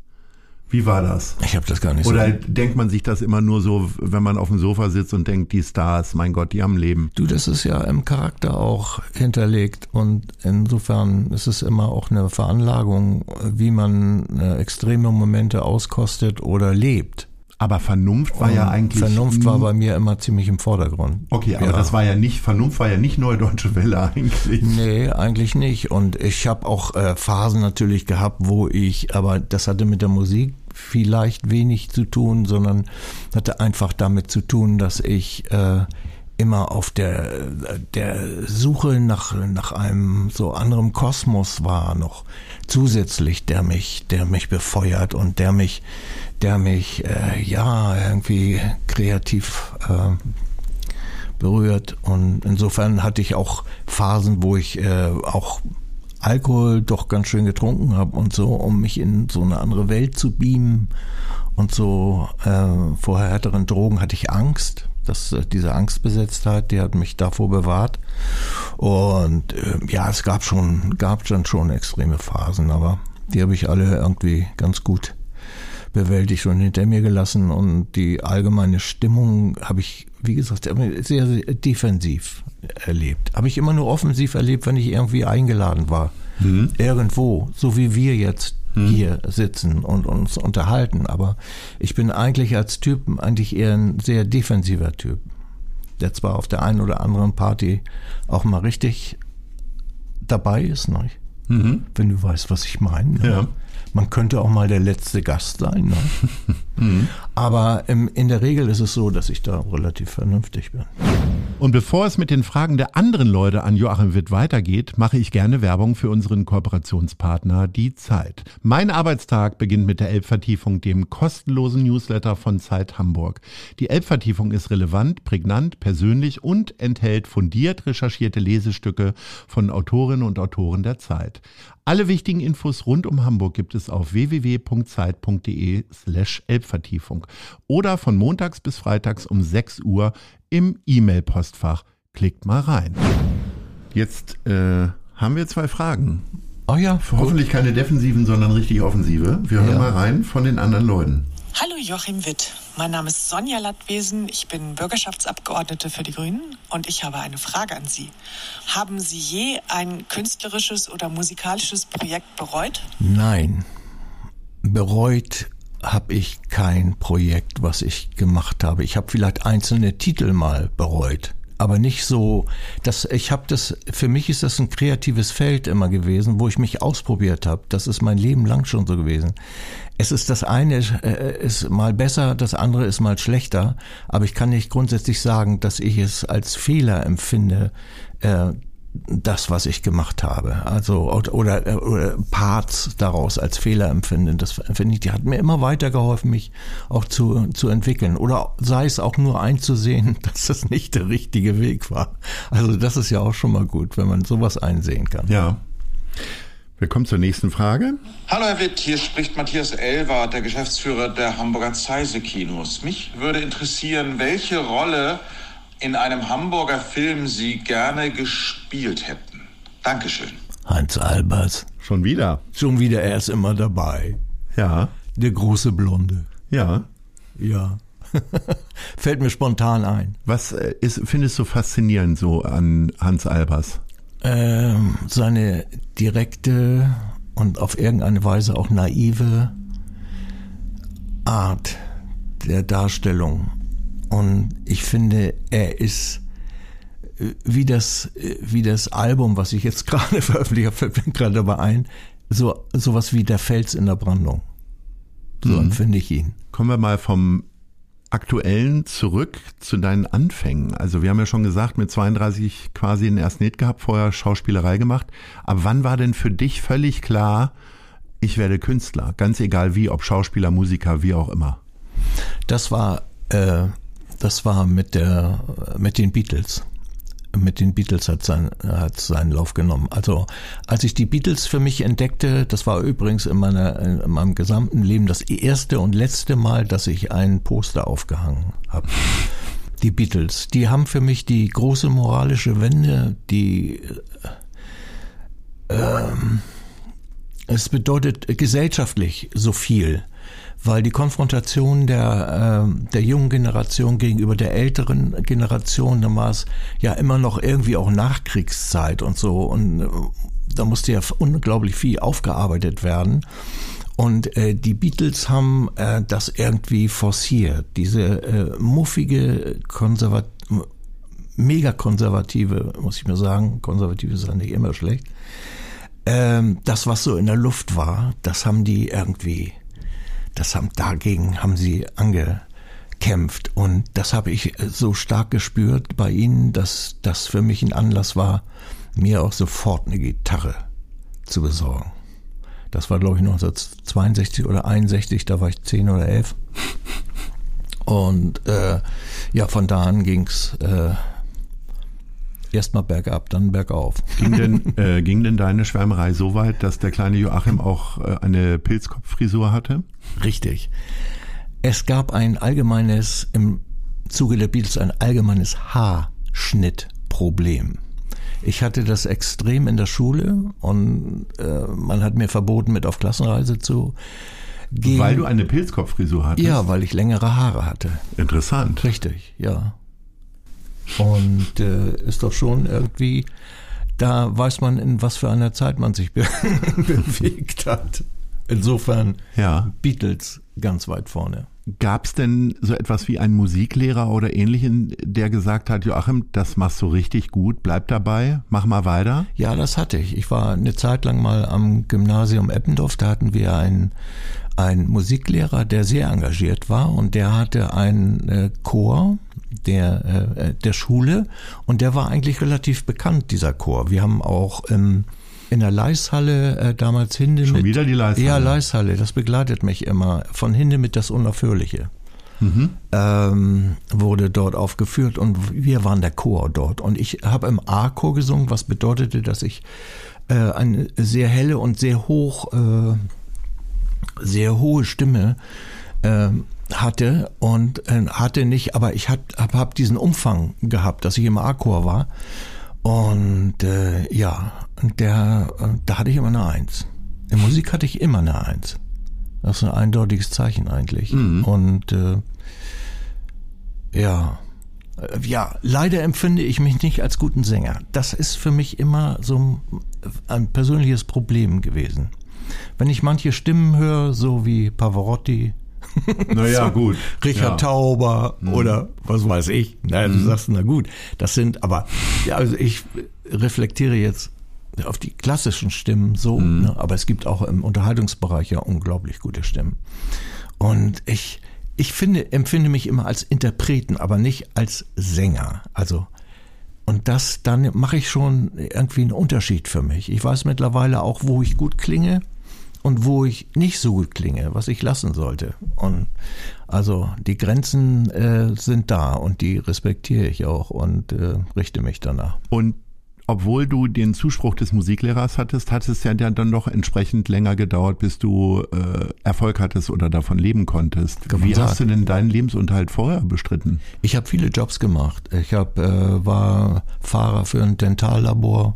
Wie war das? Ich habe das gar nicht Oder so. Oder denkt man sich das immer nur so, wenn man auf dem Sofa sitzt und denkt, die Stars, mein Gott, die haben Leben? Du, das ist ja im Charakter auch hinterlegt und insofern ist es immer auch eine Veranlagung, wie man äh, extreme Momente auskostet oder lebt. Aber Vernunft war und ja eigentlich. Vernunft war bei mir immer ziemlich im Vordergrund. Okay, aber ja. das war ja nicht, Vernunft war ja nicht neue deutsche Welle eigentlich. Nee, eigentlich nicht. Und ich habe auch äh, Phasen natürlich gehabt, wo ich, aber das hatte mit der Musik vielleicht wenig zu tun, sondern hatte einfach damit zu tun, dass ich äh, immer auf der, der Suche nach, nach einem so anderem Kosmos war noch zusätzlich, der mich, der mich befeuert und der mich, der mich, äh, ja, irgendwie kreativ äh, berührt. Und insofern hatte ich auch Phasen, wo ich äh, auch Alkohol doch ganz schön getrunken habe und so, um mich in so eine andere Welt zu beamen. Und so äh, vor härteren Drogen hatte ich Angst. Das, äh, diese Angstbesetztheit, die hat mich davor bewahrt. Und äh, ja, es gab schon, gab dann schon extreme Phasen, aber die habe ich alle irgendwie ganz gut bewältigt und hinter mir gelassen. Und die allgemeine Stimmung habe ich, wie gesagt, sehr, sehr defensiv erlebt. Habe ich immer nur offensiv erlebt, wenn ich irgendwie eingeladen war. Mhm. Irgendwo, so wie wir jetzt mhm. hier sitzen und uns unterhalten. Aber ich bin eigentlich als Typ eigentlich eher ein sehr defensiver Typ, der zwar auf der einen oder anderen Party auch mal richtig dabei ist, ne? Mhm. wenn du weißt, was ich meine. Ne? Ja. Man könnte auch mal der letzte Gast sein. Ne? mhm. Aber ähm, in der Regel ist es so, dass ich da relativ vernünftig bin. Und bevor es mit den Fragen der anderen Leute an Joachim Witt weitergeht, mache ich gerne Werbung für unseren Kooperationspartner Die Zeit. Mein Arbeitstag beginnt mit der Elbvertiefung, dem kostenlosen Newsletter von Zeit Hamburg. Die Elbvertiefung ist relevant, prägnant, persönlich und enthält fundiert recherchierte Lesestücke von Autorinnen und Autoren der Zeit. Alle wichtigen Infos rund um Hamburg gibt es auf www.zeit.de slash Elbvertiefung. Vertiefung. Oder von montags bis freitags um 6 Uhr im E-Mail-Postfach. Klickt mal rein. Jetzt äh, haben wir zwei Fragen. Oh ja, Hoffentlich keine defensiven, sondern richtig offensive. Wir hören Ja. mal rein von den anderen Leuten. Hallo Joachim Witt, mein Name ist Sonja Lattwesen, ich bin Bürgerschaftsabgeordnete für die Grünen und ich habe eine Frage an Sie. Haben Sie je ein künstlerisches oder musikalisches Projekt bereut? Nein, bereut habe ich kein Projekt, was ich gemacht habe. Ich habe vielleicht einzelne Titel mal bereut, aber nicht so, dass ich habe das für mich ist das ein kreatives Feld immer gewesen, wo ich mich ausprobiert habe. Das ist mein Leben lang schon so gewesen. Es ist das eine äh, ist mal besser, das andere ist mal schlechter, aber ich kann nicht grundsätzlich sagen, dass ich es als Fehler empfinde, äh, das, was ich gemacht habe. Also oder, oder, oder Parts daraus als Fehler empfinden. Das finde ich, die hat mir immer weitergeholfen, mich auch zu, zu entwickeln. Oder sei es auch nur einzusehen, dass das nicht der richtige Weg war. Also das ist ja auch schon mal gut, wenn man sowas einsehen kann. Ja. Wir kommen zur nächsten Frage. Hallo Herr Witt, hier spricht Matthias Elwart, der Geschäftsführer der Hamburger Zeise Kinos. Mich würde interessieren, welche Rolle in einem Hamburger Film Sie gerne gespielt hätten. Dankeschön. Heinz Albers. Schon wieder. Schon wieder, er ist immer dabei. Ja. Der große Blonde. Ja. Ja. Fällt mir spontan ein. Was äh, ist, findest du faszinierend so an Hans Albers? Ähm, seine direkte und auf irgendeine Weise auch naive Art der Darstellung. Und ich finde, er ist äh, wie das, äh, wie das Album, was ich jetzt gerade veröffentlicht habe, fällt mir gerade dabei ein, so sowas wie der Fels in der Brandung. So empfinde ich ihn. Kommen wir mal vom Aktuellen zurück zu deinen Anfängen. Also wir haben ja schon gesagt, mit 32 quasi den ersten Hit gehabt, vorher Schauspielerei gemacht. Aber wann war denn für dich völlig klar, ich werde Künstler? Ganz egal wie, ob Schauspieler, Musiker, wie auch immer. Das war, äh, das war mit der, mit den Beatles. Mit den Beatles hat sein, hat seinen Lauf genommen. Also, als ich die Beatles für mich entdeckte, das war übrigens in meiner, in meinem gesamten Leben das erste und letzte Mal, dass ich ein Poster aufgehangen habe. Die Beatles, die haben für mich die große moralische Wende, die, ähm, es bedeutet gesellschaftlich so viel, weil die Konfrontation der, äh, der jungen Generation gegenüber der älteren Generation, da war es ja immer noch irgendwie auch Nachkriegszeit und so und äh, da musste ja unglaublich viel aufgearbeitet werden. Und äh, die Beatles haben äh, das irgendwie forciert, diese äh, muffige, konservat mega konservative, muss ich mir sagen, konservative ist ja nicht immer schlecht, ähm, das, was so in der Luft war, das haben die irgendwie, das haben dagegen haben sie angekämpft und das habe ich so stark gespürt bei ihnen, dass das für mich ein Anlass war, mir auch sofort eine Gitarre zu besorgen. Das war glaube ich 1962 oder 61, da war ich 10 oder 11. Und äh, ja, von da an ging's äh, erstmal bergab, dann bergauf. Ging denn, äh, ging denn deine Schwärmerei so weit, dass der kleine Joachim auch äh, eine Pilzkopffrisur hatte? Richtig. Es gab ein allgemeines, im Zuge der Beatles ein allgemeines Haarschnittproblem. Ich hatte das extrem in der Schule und äh, man hat mir verboten, mit auf Klassenreise zu gehen. Weil du eine Pilzkopffrisur hattest? ja, weil ich längere Haare hatte. Interessant. Richtig, ja. Und äh, ist doch schon irgendwie, da weiß man, in was für einer Zeit man sich be bewegt hat. Insofern Ja. Beatles ganz weit vorne. Gab es denn so etwas wie einen Musiklehrer oder ähnlichen, der gesagt hat, Joachim, das machst du richtig gut, bleib dabei, mach mal weiter? Ja, das hatte ich. Ich war eine Zeit lang mal am Gymnasium Eppendorf. Da hatten wir einen, einen Musiklehrer, der sehr engagiert war und der hatte einen äh, Chor der, äh, der Schule und der war eigentlich relativ bekannt, dieser Chor. Wir haben auch ähm, in der Leishalle äh, damals Hinde Schon mit... wieder die Leishalle? Ja, Leishalle, das begleitet mich immer. Von Hinde mit das Unaufhörliche. Ähm, wurde dort aufgeführt und wir waren der Chor dort. Und ich habe im A-Chor gesungen, was bedeutete, dass ich äh, eine sehr helle und sehr hoch, äh, sehr hohe Stimme äh, hatte und äh, hatte nicht, aber ich habe hab, hab diesen Umfang gehabt, dass ich im A-Chor war. Und äh, ja, der, äh, da hatte ich immer eine Eins. In Musik hatte ich immer eine Eins. Das ist ein eindeutiges Zeichen eigentlich. Mhm. Und äh, ja, äh, ja, leider empfinde ich mich nicht als guten Sänger. Das ist für mich immer so ein persönliches Problem gewesen. Wenn ich manche Stimmen höre, so wie Pavarotti, naja, so, gut. Richard ja. Tauber mhm. oder was weiß ich. Na, du mhm. sagst, na gut, das sind, aber ja, also ich reflektiere jetzt auf die klassischen Stimmen so, mhm. ne, aber es gibt auch im Unterhaltungsbereich ja unglaublich gute Stimmen. Und ich, ich finde, empfinde mich immer als Interpreten, aber nicht als Sänger. Also, und das, dann mache ich schon irgendwie einen Unterschied für mich. Ich weiß mittlerweile auch, wo ich gut klinge und wo ich nicht so gut klinge, was ich lassen sollte. Und also die Grenzen äh, sind da und die respektiere ich auch und äh, richte mich danach. Und obwohl du den Zuspruch des Musiklehrers hattest, hat es ja dann doch entsprechend länger gedauert, bis du äh, Erfolg hattest oder davon leben konntest. Wie hast du denn deinen Lebensunterhalt vorher bestritten? Ich habe viele Jobs gemacht. Ich hab, äh, war Fahrer für ein Dentallabor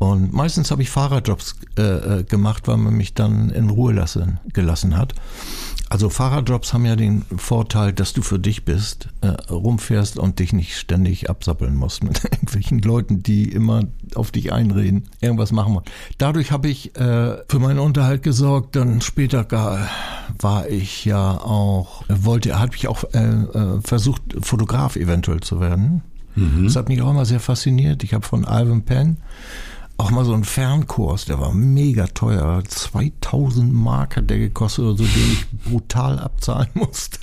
und meistens habe ich Fahrerjobs äh, äh, gemacht, weil man mich dann in Ruhe lassen, gelassen hat. Also Fahrerjobs haben ja den Vorteil, dass du für dich bist, äh, rumfährst und dich nicht ständig absappeln musst mit irgendwelchen Leuten, die immer auf dich einreden, irgendwas machen wollen. Dadurch habe ich äh, für meinen Unterhalt gesorgt. Dann später gar, war ich ja auch, wollte, habe ich auch äh, äh, versucht, Fotograf eventuell zu werden. Mhm. Das hat mich auch immer sehr fasziniert. Ich habe von Alvin Penn auch mal so ein Fernkurs, der war mega teuer. 2000 Mark hat der gekostet oder so, den ich brutal abzahlen musste.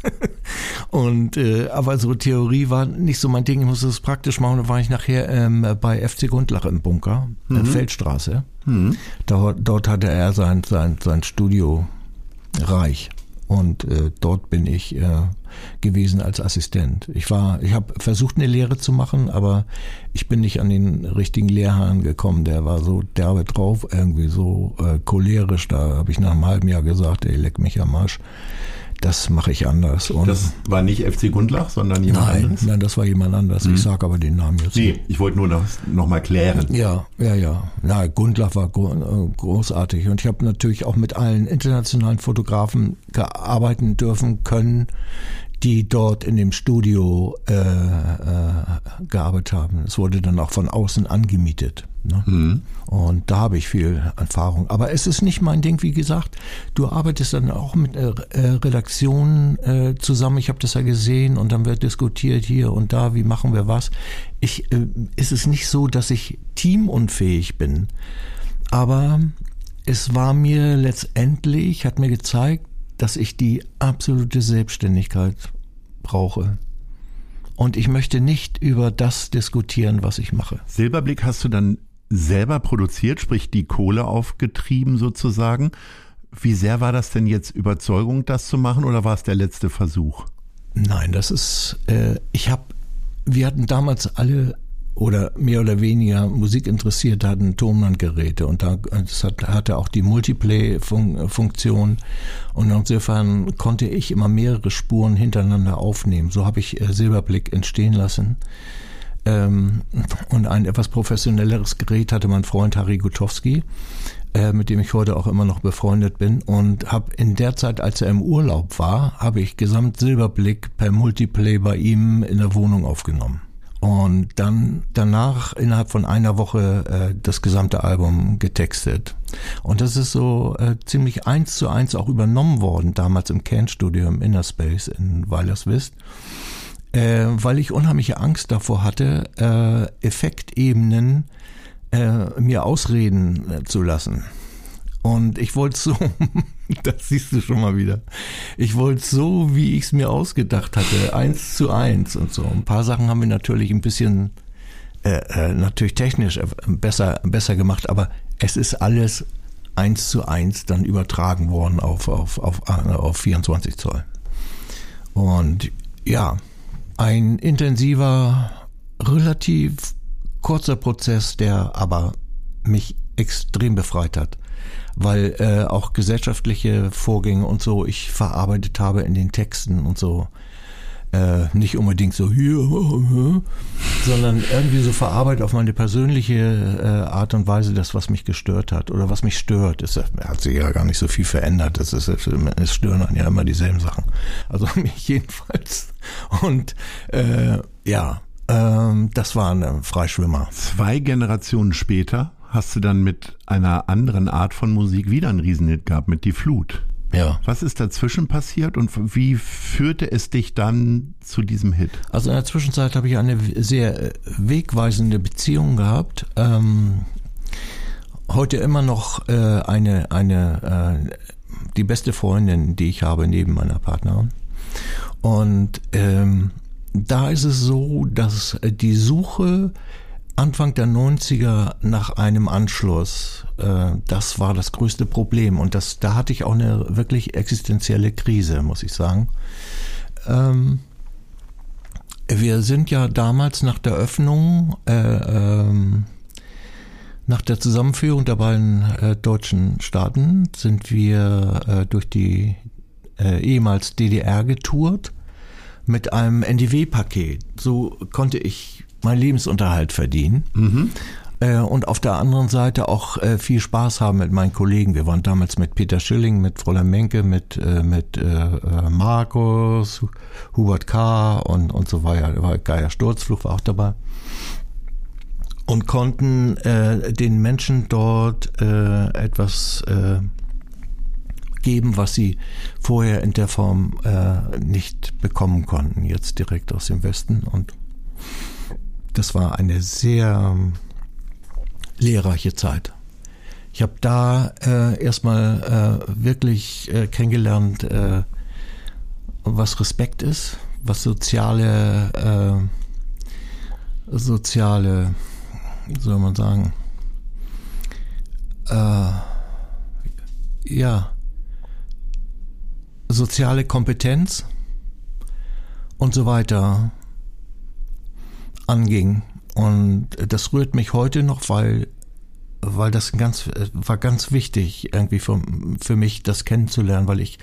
Und, äh, aber so Theorie war nicht so mein Ding. Ich musste es praktisch machen. Da war ich nachher ähm, bei FC Gundlach im Bunker, mhm. Feldstraße. Mhm. Dort, dort hatte er sein, sein, sein Studio reich. Und äh, dort bin ich äh, gewesen als Assistent. Ich war, ich habe versucht, eine Lehre zu machen, aber ich bin nicht an den richtigen Lehrherrn gekommen. Der war so derbe drauf, irgendwie so äh, cholerisch. Da habe ich nach einem halben Jahr gesagt, ey, leck mich am Arsch das mache ich anders. Und das war nicht FC Gundlach, sondern jemand nein, anderes? Nein, das war jemand anders. Mhm. Ich sage aber den Namen jetzt Nee, ich wollte nur noch, noch mal klären. Ja, ja, ja. Na, Gundlach war großartig. Und ich habe natürlich auch mit allen internationalen Fotografen gearbeitet dürfen können, die dort in dem Studio äh, äh, gearbeitet haben. Es wurde dann auch von außen angemietet. Ne? Mhm. Und da habe ich viel Erfahrung. Aber es ist nicht mein Ding, wie gesagt. Du arbeitest dann auch mit äh, äh Redaktionen äh, zusammen. Ich habe das ja gesehen und dann wird diskutiert hier und da, wie machen wir was. Ich, äh, ist es nicht so, dass ich teamunfähig bin. Aber es war mir letztendlich, hat mir gezeigt, dass ich die absolute Selbstständigkeit brauche. Und ich möchte nicht über das diskutieren, was ich mache. Silberblick hast du dann selber produziert, sprich die Kohle aufgetrieben sozusagen. Wie sehr war das denn jetzt Überzeugung, das zu machen oder war es der letzte Versuch? Nein, das ist, äh, ich habe, wir hatten damals alle oder mehr oder weniger Musik interessiert hatten Tonbandgeräte und da das hat, hatte auch die Multiplay-Funktion und insofern konnte ich immer mehrere Spuren hintereinander aufnehmen. So habe ich äh, Silberblick entstehen lassen. Ähm, und ein etwas professionelleres Gerät hatte mein Freund Harry Gutowski, äh, mit dem ich heute auch immer noch befreundet bin und habe in der Zeit, als er im Urlaub war, habe ich Gesamt Silberblick per Multiplay bei ihm in der Wohnung aufgenommen und dann danach innerhalb von einer Woche äh, das gesamte Album getextet. Und das ist so äh, ziemlich eins zu eins auch übernommen worden, damals im Can-Studio im Inner Space in Weilerswist, äh, weil ich unheimliche Angst davor hatte, äh, Effektebenen äh, mir ausreden äh, zu lassen. Und ich wollte so, das siehst du schon mal wieder. Ich wollte so, wie ich es mir ausgedacht hatte, eins zu eins und so. Ein paar Sachen haben wir natürlich ein bisschen, äh, äh, natürlich technisch äh, besser, besser gemacht, aber es ist alles eins zu eins dann übertragen worden auf, auf, auf, äh, auf 24 Zoll. Und ja, ein intensiver, relativ kurzer Prozess, der aber mich extrem befreit hat, weil äh, auch gesellschaftliche Vorgänge und so ich verarbeitet habe in den Texten und so. Äh, nicht unbedingt so hier, sondern irgendwie so verarbeitet auf meine persönliche äh, Art und Weise das, was mich gestört hat oder was mich stört. Es hat sich ja gar nicht so viel verändert. Es, ist, es stören dann ja immer dieselben Sachen. Also mich jedenfalls. Und äh, ja, ähm, das war ein Freischwimmer. Zwei Generationen später hast du dann mit einer anderen Art von Musik wieder einen Riesenhit gehabt, mit Die Flut. Ja. Was ist dazwischen passiert und wie führte es dich dann zu diesem Hit? Also in der Zwischenzeit habe ich eine sehr äh, wegweisende Beziehung gehabt. Ähm, heute immer noch äh, eine, eine äh, die beste Freundin, die ich habe neben meiner Partnerin. Und ähm, da ist es so, dass die Suche Anfang der 90er nach einem Anschluss, äh, das war das größte Problem. Und das, da hatte ich auch eine wirklich existenzielle Krise, muss ich sagen. Ähm, wir sind ja damals nach der Öffnung, äh, ähm, nach der Zusammenführung der beiden äh, deutschen Staaten, sind wir äh, durch die äh, ehemals DDR getourt mit einem NDW-Paket. So konnte ich meinen Lebensunterhalt verdienen. Mhm. Äh, und auf der anderen Seite auch äh, viel Spaß haben mit meinen Kollegen. Wir waren damals mit Peter Schilling, mit Fräulein Menke, mit, äh, mit Markus, Hubert K. und, und so weiter. War Geier Sturzflug war auch dabei. Und konnten den Menschen dort etwas geben, was sie vorher in der Form nicht bekommen konnten, jetzt direkt aus dem Westen. Und das war eine sehr ähm, lehrreiche Zeit. Ich habe da äh, erstmal äh, wirklich äh, kennengelernt, äh, was Respekt ist, was soziale, äh, soziale, wie soll man sagen, äh, ja, soziale Kompetenz und so weiter anging. Und das rührt mich heute noch, weil, weil das ganz, war ganz wichtig irgendwie für, für mich, das kennenzulernen, weil ich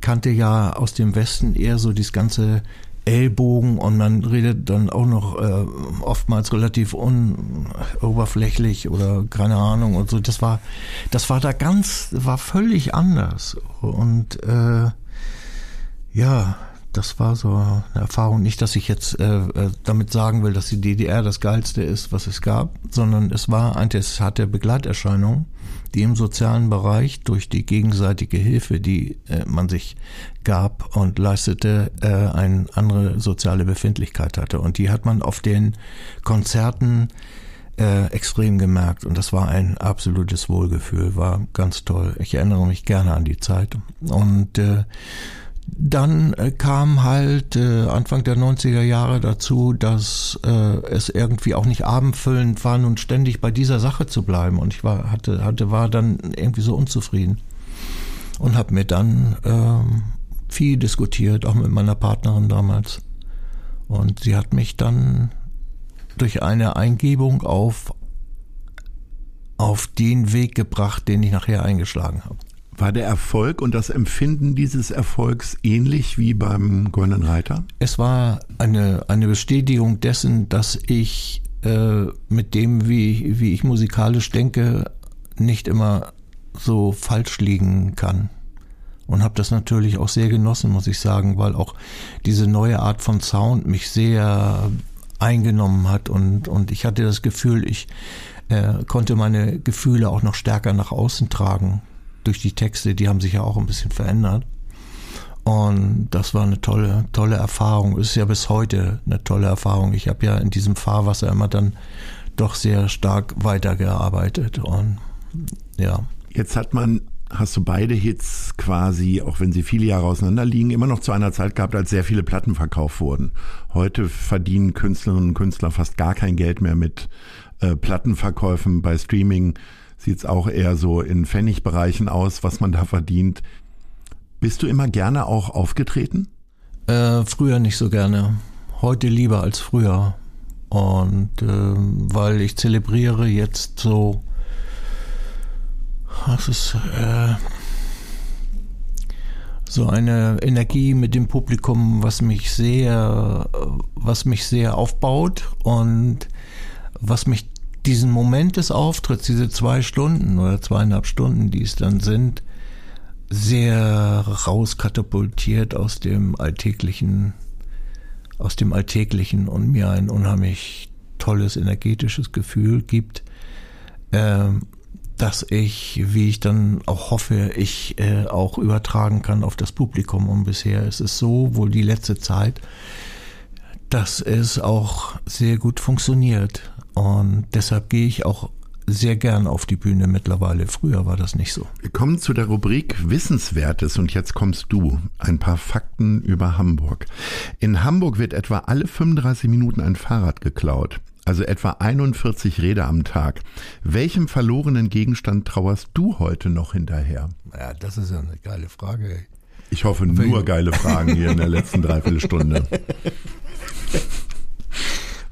kannte ja aus dem Westen eher so dieses ganze Ellbogen und man redet dann auch noch äh, oftmals relativ unoberflächlich oder keine Ahnung und so. Das war, das war da ganz, war völlig anders. Und äh, ja, das war so eine Erfahrung. Nicht, dass ich jetzt äh, äh damit sagen will, dass die DDR das Geilste ist, was es gab, sondern es war, es hatte Begleiterscheinungen, die im sozialen Bereich durch die gegenseitige Hilfe, die äh, man sich gab und leistete, äh, eine andere soziale Befindlichkeit hatte. Und die hat man auf den Konzerten äh, extrem gemerkt und das war ein absolutes Wohlgefühl, war ganz toll. Ich erinnere mich gerne an die Zeit und äh, dann äh, kam halt äh, Anfang der 90er Jahre dazu, dass äh, es irgendwie auch nicht abendfüllend war, nun ständig bei dieser Sache zu bleiben. Und ich war, hatte, hatte, war dann irgendwie so unzufrieden. Und habe mir dann ähm, viel diskutiert, auch mit meiner Partnerin damals. Und sie hat mich dann durch eine Eingebung auf, auf den Weg gebracht, den ich nachher eingeschlagen habe. War der Erfolg und das Empfinden dieses Erfolgs ähnlich wie beim Goldenen Reiter? Es war eine, eine Bestätigung dessen, dass ich äh, mit dem, wie, wie ich musikalisch denke, nicht immer so falsch liegen kann. Und habe das natürlich auch sehr genossen, muss ich sagen, weil auch diese neue Art von Sound mich sehr eingenommen hat und, und ich hatte das Gefühl, ich äh, konnte meine Gefühle auch noch stärker nach außen tragen durch die Texte, die haben sich ja auch ein bisschen verändert. Und das war eine tolle, tolle Erfahrung. Ist ja bis heute eine tolle Erfahrung. Ich habe ja in diesem Fahrwasser immer dann doch sehr stark weitergearbeitet. Und ja. Jetzt hat man, hast du beide Hits quasi, auch wenn sie viele Jahre auseinander liegen, immer noch zu einer Zeit gehabt, als sehr viele Platten verkauft wurden. Heute verdienen Künstlerinnen und Künstler fast gar kein Geld mehr mit äh, Plattenverkäufen bei Streaming sieht es auch eher so in Pfennigbereichen aus, was man da verdient. Bist du immer gerne auch aufgetreten? Äh, früher nicht so gerne. Heute lieber als früher. Und äh, weil ich zelebriere jetzt so es ist äh, so eine Energie mit dem Publikum, was mich sehr, was mich sehr aufbaut und was mich diesen Moment des Auftritts, diese zwei Stunden oder zweieinhalb Stunden, die es dann sind, sehr rauskatapultiert aus dem alltäglichen, aus dem alltäglichen und mir ein unheimlich tolles energetisches Gefühl gibt, äh, dass ich, wie ich dann auch hoffe, ich äh, auch übertragen kann auf das Publikum. Und bisher ist es so, wohl die letzte Zeit, dass es auch sehr gut funktioniert. Und deshalb gehe ich auch sehr gern auf die Bühne mittlerweile. Früher war das nicht so. Wir kommen zu der Rubrik Wissenswertes und jetzt kommst du. Ein paar Fakten über Hamburg. In Hamburg wird etwa alle 35 Minuten ein Fahrrad geklaut. Also etwa 41 Räder am Tag. Welchem verlorenen Gegenstand trauerst du heute noch hinterher? Ja, das ist ja eine geile Frage. Ich hoffe nur geile Fragen hier in der letzten Dreiviertelstunde.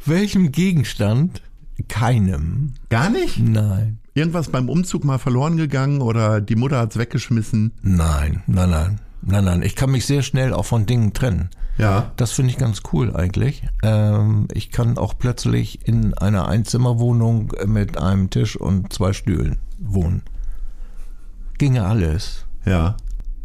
Welchem Gegenstand keinem. Gar nicht? Nein. Irgendwas beim Umzug mal verloren gegangen oder die Mutter hat's weggeschmissen? Nein, nein, nein. Nein, nein. Ich kann mich sehr schnell auch von Dingen trennen. Ja. Das finde ich ganz cool eigentlich. Ähm, ich kann auch plötzlich in einer Einzimmerwohnung mit einem Tisch und zwei Stühlen wohnen. Ginge alles. Ja.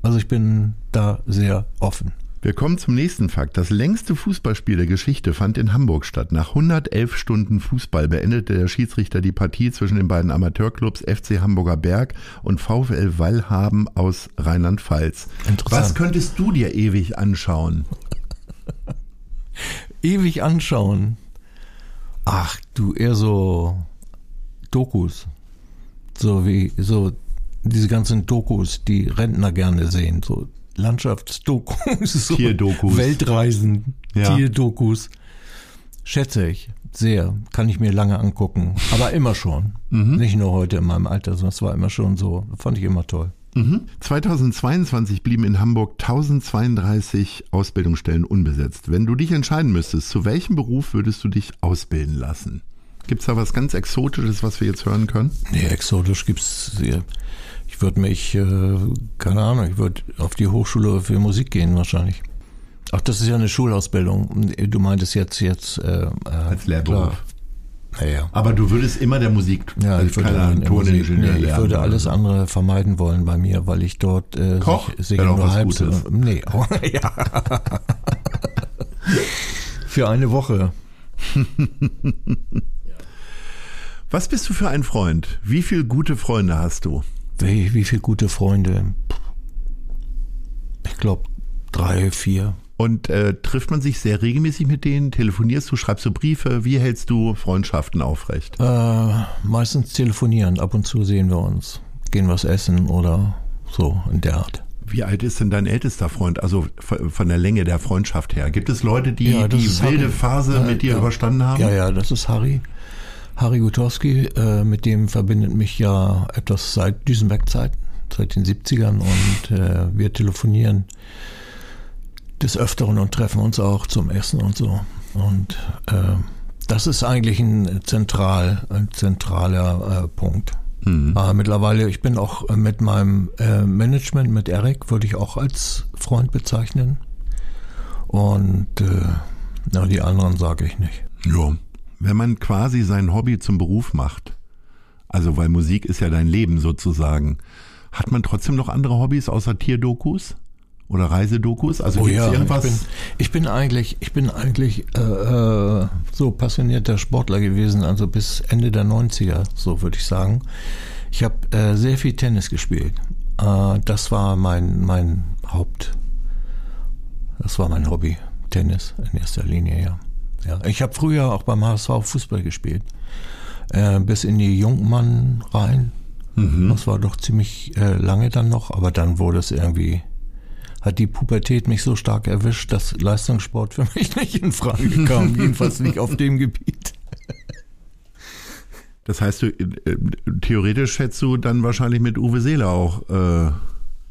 Also ich bin da sehr offen. Wir kommen zum nächsten Fakt. Das längste Fußballspiel der Geschichte fand in Hamburg statt. Nach 111 Stunden Fußball beendete der Schiedsrichter die Partie zwischen den beiden Amateurclubs FC Hamburger Berg und VfL Wallhaben aus Rheinland-Pfalz. Was könntest du dir ewig anschauen? ewig anschauen? Ach, du eher so Dokus. So wie, so diese ganzen Dokus, die Rentner gerne sehen. So Landschaftsdokus, so Tierdokus. Weltreisen, ja. Tierdokus. Schätze ich sehr. Kann ich mir lange angucken. Aber immer schon. Mhm. Nicht nur heute in meinem Alter, sondern es war immer schon so. Fand ich immer toll. Mhm. 2022 blieben in Hamburg 1032 Ausbildungsstellen unbesetzt. Wenn du dich entscheiden müsstest, zu welchem Beruf würdest du dich ausbilden lassen? Gibt's da was ganz Exotisches, was wir jetzt hören können? Nee, exotisch gibt's sehr ich würde mich, äh, keine Ahnung, ich würde auf die Hochschule für Musik gehen wahrscheinlich. Ach, das ist ja eine Schulausbildung. Du meintest jetzt jetzt äh, äh als Lehrberuf. Naja. Aber du würdest immer der Musik, ja, ich würde, Toningenieur nee, ich würde alles andere vermeiden wollen bei mir, weil ich dort äh, Koch? sich, sich nur halb so, nee, oh, ja. für eine Woche. Was bist du für ein Freund? Wie viele gute Freunde hast du? Wie, wie viele gute Freunde? Ich glaube drei, vier. Und äh, trifft man sich sehr regelmäßig mit denen? Telefonierst du, schreibst du Briefe? Wie hältst du Freundschaften aufrecht? Äh, meistens telefonieren. Ab und zu sehen wir uns. Gehen was essen oder so in der Art. Wie alt ist denn dein ältester Freund? Also von der Länge der Freundschaft her. Gibt es Leute, die ja, die wilde Harry. Phase mit dir ja, überstanden haben? Ja, ja, das ist Harry. Harry Gutowski, äh, mit dem verbindet mich ja etwas seit Düsenberg-Zeiten, seit den 70ern und äh, wir telefonieren des Öfteren und treffen uns auch zum Essen und so. Und äh, das ist eigentlich ein, zentral, ein zentraler äh, Punkt. Mhm. Aber mittlerweile, ich bin auch mit meinem äh, Management, mit Eric, würde ich auch als Freund bezeichnen. Und äh, na, die anderen sage ich nicht. Ja wenn man quasi sein Hobby zum Beruf macht, also weil Musik ist ja dein Leben sozusagen, hat man trotzdem noch andere Hobbys außer Tierdokus? Oder Reisedokus? Also oh ja, irgendwas? Ich bin, ich bin eigentlich, ich bin eigentlich äh, äh so passionierter Sportler gewesen, also bis Ende der 90er, so würde ich sagen. Ich habe äh, sehr viel Tennis gespielt. Äh, das war mein, mein Haupt, das war mein Hobby, Tennis in erster Linie, ja. Ja, ich habe früher auch beim HSV Fußball gespielt. Äh, bis in die Jungmann rein. Mhm. Das war doch ziemlich äh, lange dann noch, aber dann wurde es irgendwie, hat die Pubertät mich so stark erwischt, dass Leistungssport für mich nicht in Frage kam, jedenfalls nicht auf dem Gebiet. Das heißt, du, äh, theoretisch hättest du dann wahrscheinlich mit Uwe Seeler auch äh,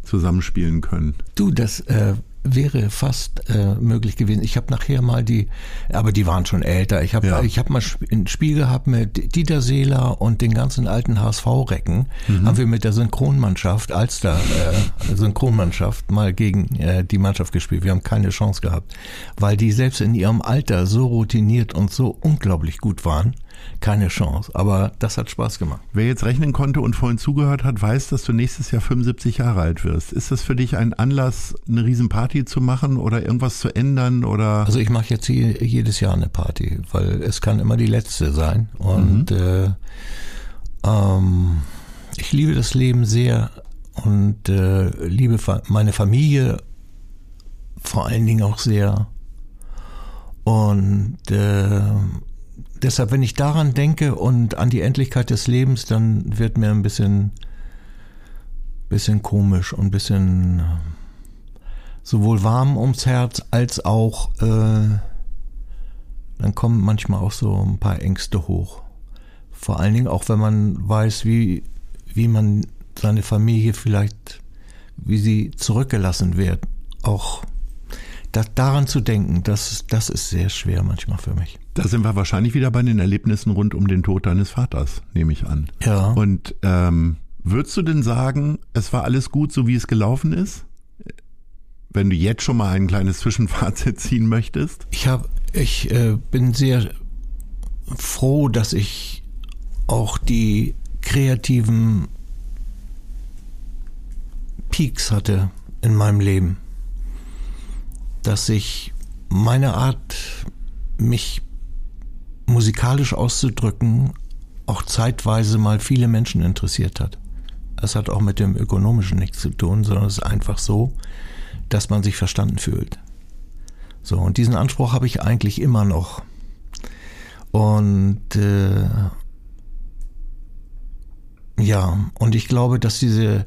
zusammenspielen können. Du, das, äh, wäre fast äh, möglich gewesen. Ich habe nachher mal die, aber die waren schon älter. Ich habe Ja. ich hab mal ein Spiel gehabt mit Dieter Seeler und den ganzen alten HSV-Recken. Mhm. Haben wir mit der Synchronmannschaft, Alster äh, Synchronmannschaft, mal gegen äh, die Mannschaft gespielt. Wir haben keine Chance gehabt, weil die selbst in ihrem Alter so routiniert und so unglaublich gut waren. Keine Chance. Aber das hat Spaß gemacht. Wer jetzt rechnen konnte und vorhin zugehört hat, weiß, dass du nächstes Jahr 75 Jahre alt wirst. Ist das für dich ein Anlass, eine Riesenparty zu machen oder irgendwas zu ändern oder? Also ich mache jetzt jedes Jahr eine Party, weil es kann immer die letzte sein. Und äh, ähm, ich liebe das Leben sehr und äh, liebe meine Familie vor allen Dingen auch sehr. Und äh, deshalb, wenn ich daran denke und an die Endlichkeit des Lebens, dann wird mir ein bisschen, bisschen komisch und ein bisschen äh, sowohl warm ums Herz als auch äh, dann kommen manchmal auch so ein paar Ängste hoch. Vor allen Dingen auch, wenn man weiß, wie, wie man seine Familie vielleicht, wie sie zurückgelassen wird. Auch da, daran zu denken, das, das ist sehr schwer manchmal für mich. Da sind wir wahrscheinlich wieder bei den Erlebnissen rund um den Tod deines Vaters, nehme ich an. Ja. Und ähm, würdest du denn sagen, es war alles gut, so wie es gelaufen ist? Wenn du jetzt schon mal ein kleines Zwischenfazit ziehen möchtest? Ich habe, ich äh, bin sehr froh, dass ich auch die kreativen Peaks hatte in meinem Leben. Dass ich meine Art, mich musikalisch auszudrücken, auch zeitweise mal viele Menschen interessiert hat. Das hat auch mit dem Ökonomischen nichts zu tun, sondern es ist einfach so, dass man sich verstanden fühlt. So, und diesen Anspruch habe ich eigentlich immer noch. Und äh, ja, und ich glaube, dass diese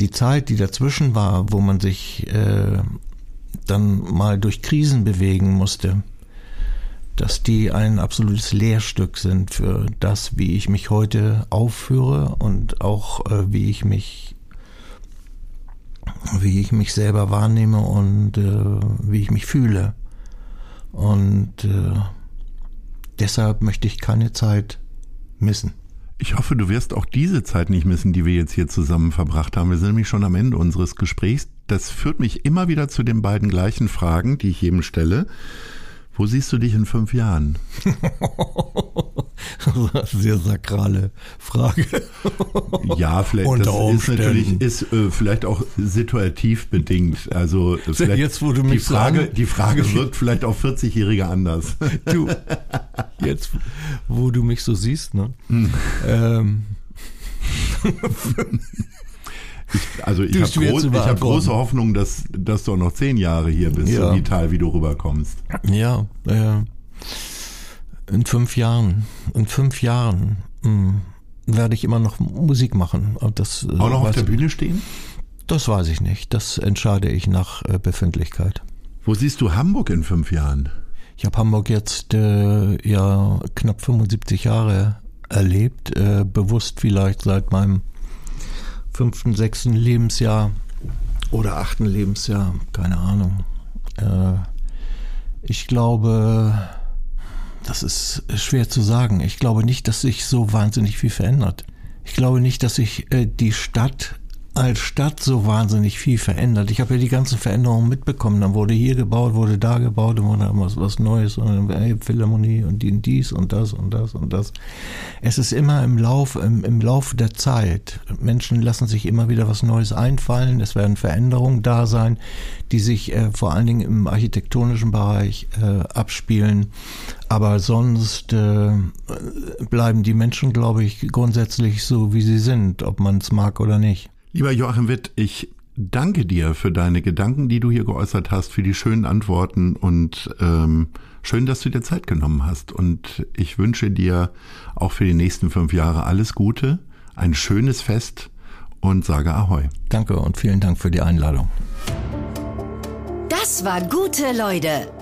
die Zeit, die dazwischen war, wo man sich äh, dann mal durch Krisen bewegen musste, dass die ein absolutes Lehrstück sind für das, wie ich mich heute aufführe und auch äh, wie ich mich wie ich mich selber wahrnehme und äh, wie ich mich fühle. Und äh, deshalb möchte ich keine Zeit missen. Ich hoffe, du wirst auch diese Zeit nicht missen, die wir jetzt hier zusammen verbracht haben. Wir sind nämlich schon am Ende unseres Gesprächs. Das führt mich immer wieder zu den beiden gleichen Fragen, die ich jedem stelle. Wo siehst du dich in fünf Jahren? Sehr sakrale Frage. Ja, vielleicht Unter das ist natürlich ist äh, vielleicht auch situativ bedingt. Also äh, vielleicht Jetzt, wo du die mich Frage, sagen- die Frage wirkt vielleicht auf 40-Jährige anders. Du, jetzt, wo du mich so siehst, ne? Ähm, Also ich habe groß, hab große Hoffnung, dass, dass du auch noch zehn Jahre hier bist, Ja. so vital, wie du rüberkommst. ja, äh, in fünf Jahren, in fünf Jahren mh, werde ich immer noch Musik machen. Das, äh, Auch noch auf der Bühne stehen? Das weiß ich nicht. Das entscheide ich nach äh, Befindlichkeit. Wo siehst du Hamburg in fünf Jahren? Ich habe Hamburg jetzt äh, ja knapp 75 Jahre erlebt, äh, bewusst vielleicht seit meinem fünften, sechsten Lebensjahr oder achten Lebensjahr, keine Ahnung. Äh, ich glaube, das ist schwer zu sagen. Ich glaube nicht, dass sich so wahnsinnig viel verändert. Ich glaube nicht, dass sich äh, die Stadt als Stadt so wahnsinnig viel verändert. Ich habe ja die ganzen Veränderungen mitbekommen. Dann wurde hier gebaut, wurde da gebaut, dann wurde was, was Neues und dann Philharmonie und die- dies und das und das und das. Es ist immer im Lauf, im, im Laufe der Zeit. Menschen lassen sich immer wieder was Neues einfallen. Es werden Veränderungen da sein, die sich äh, vor allen Dingen im architektonischen Bereich äh, abspielen. Aber sonst äh, bleiben die Menschen, glaube ich, grundsätzlich so, wie sie sind, ob man es mag oder nicht. Lieber Joachim Witt, ich danke dir für deine Gedanken, die du hier geäußert hast, für die schönen Antworten und ähm, schön, dass du dir Zeit genommen hast. Und ich wünsche dir auch für die nächsten fünf Jahre alles Gute, ein schönes Fest und sage Ahoi. Danke und vielen Dank für die Einladung. Das war gute Leute.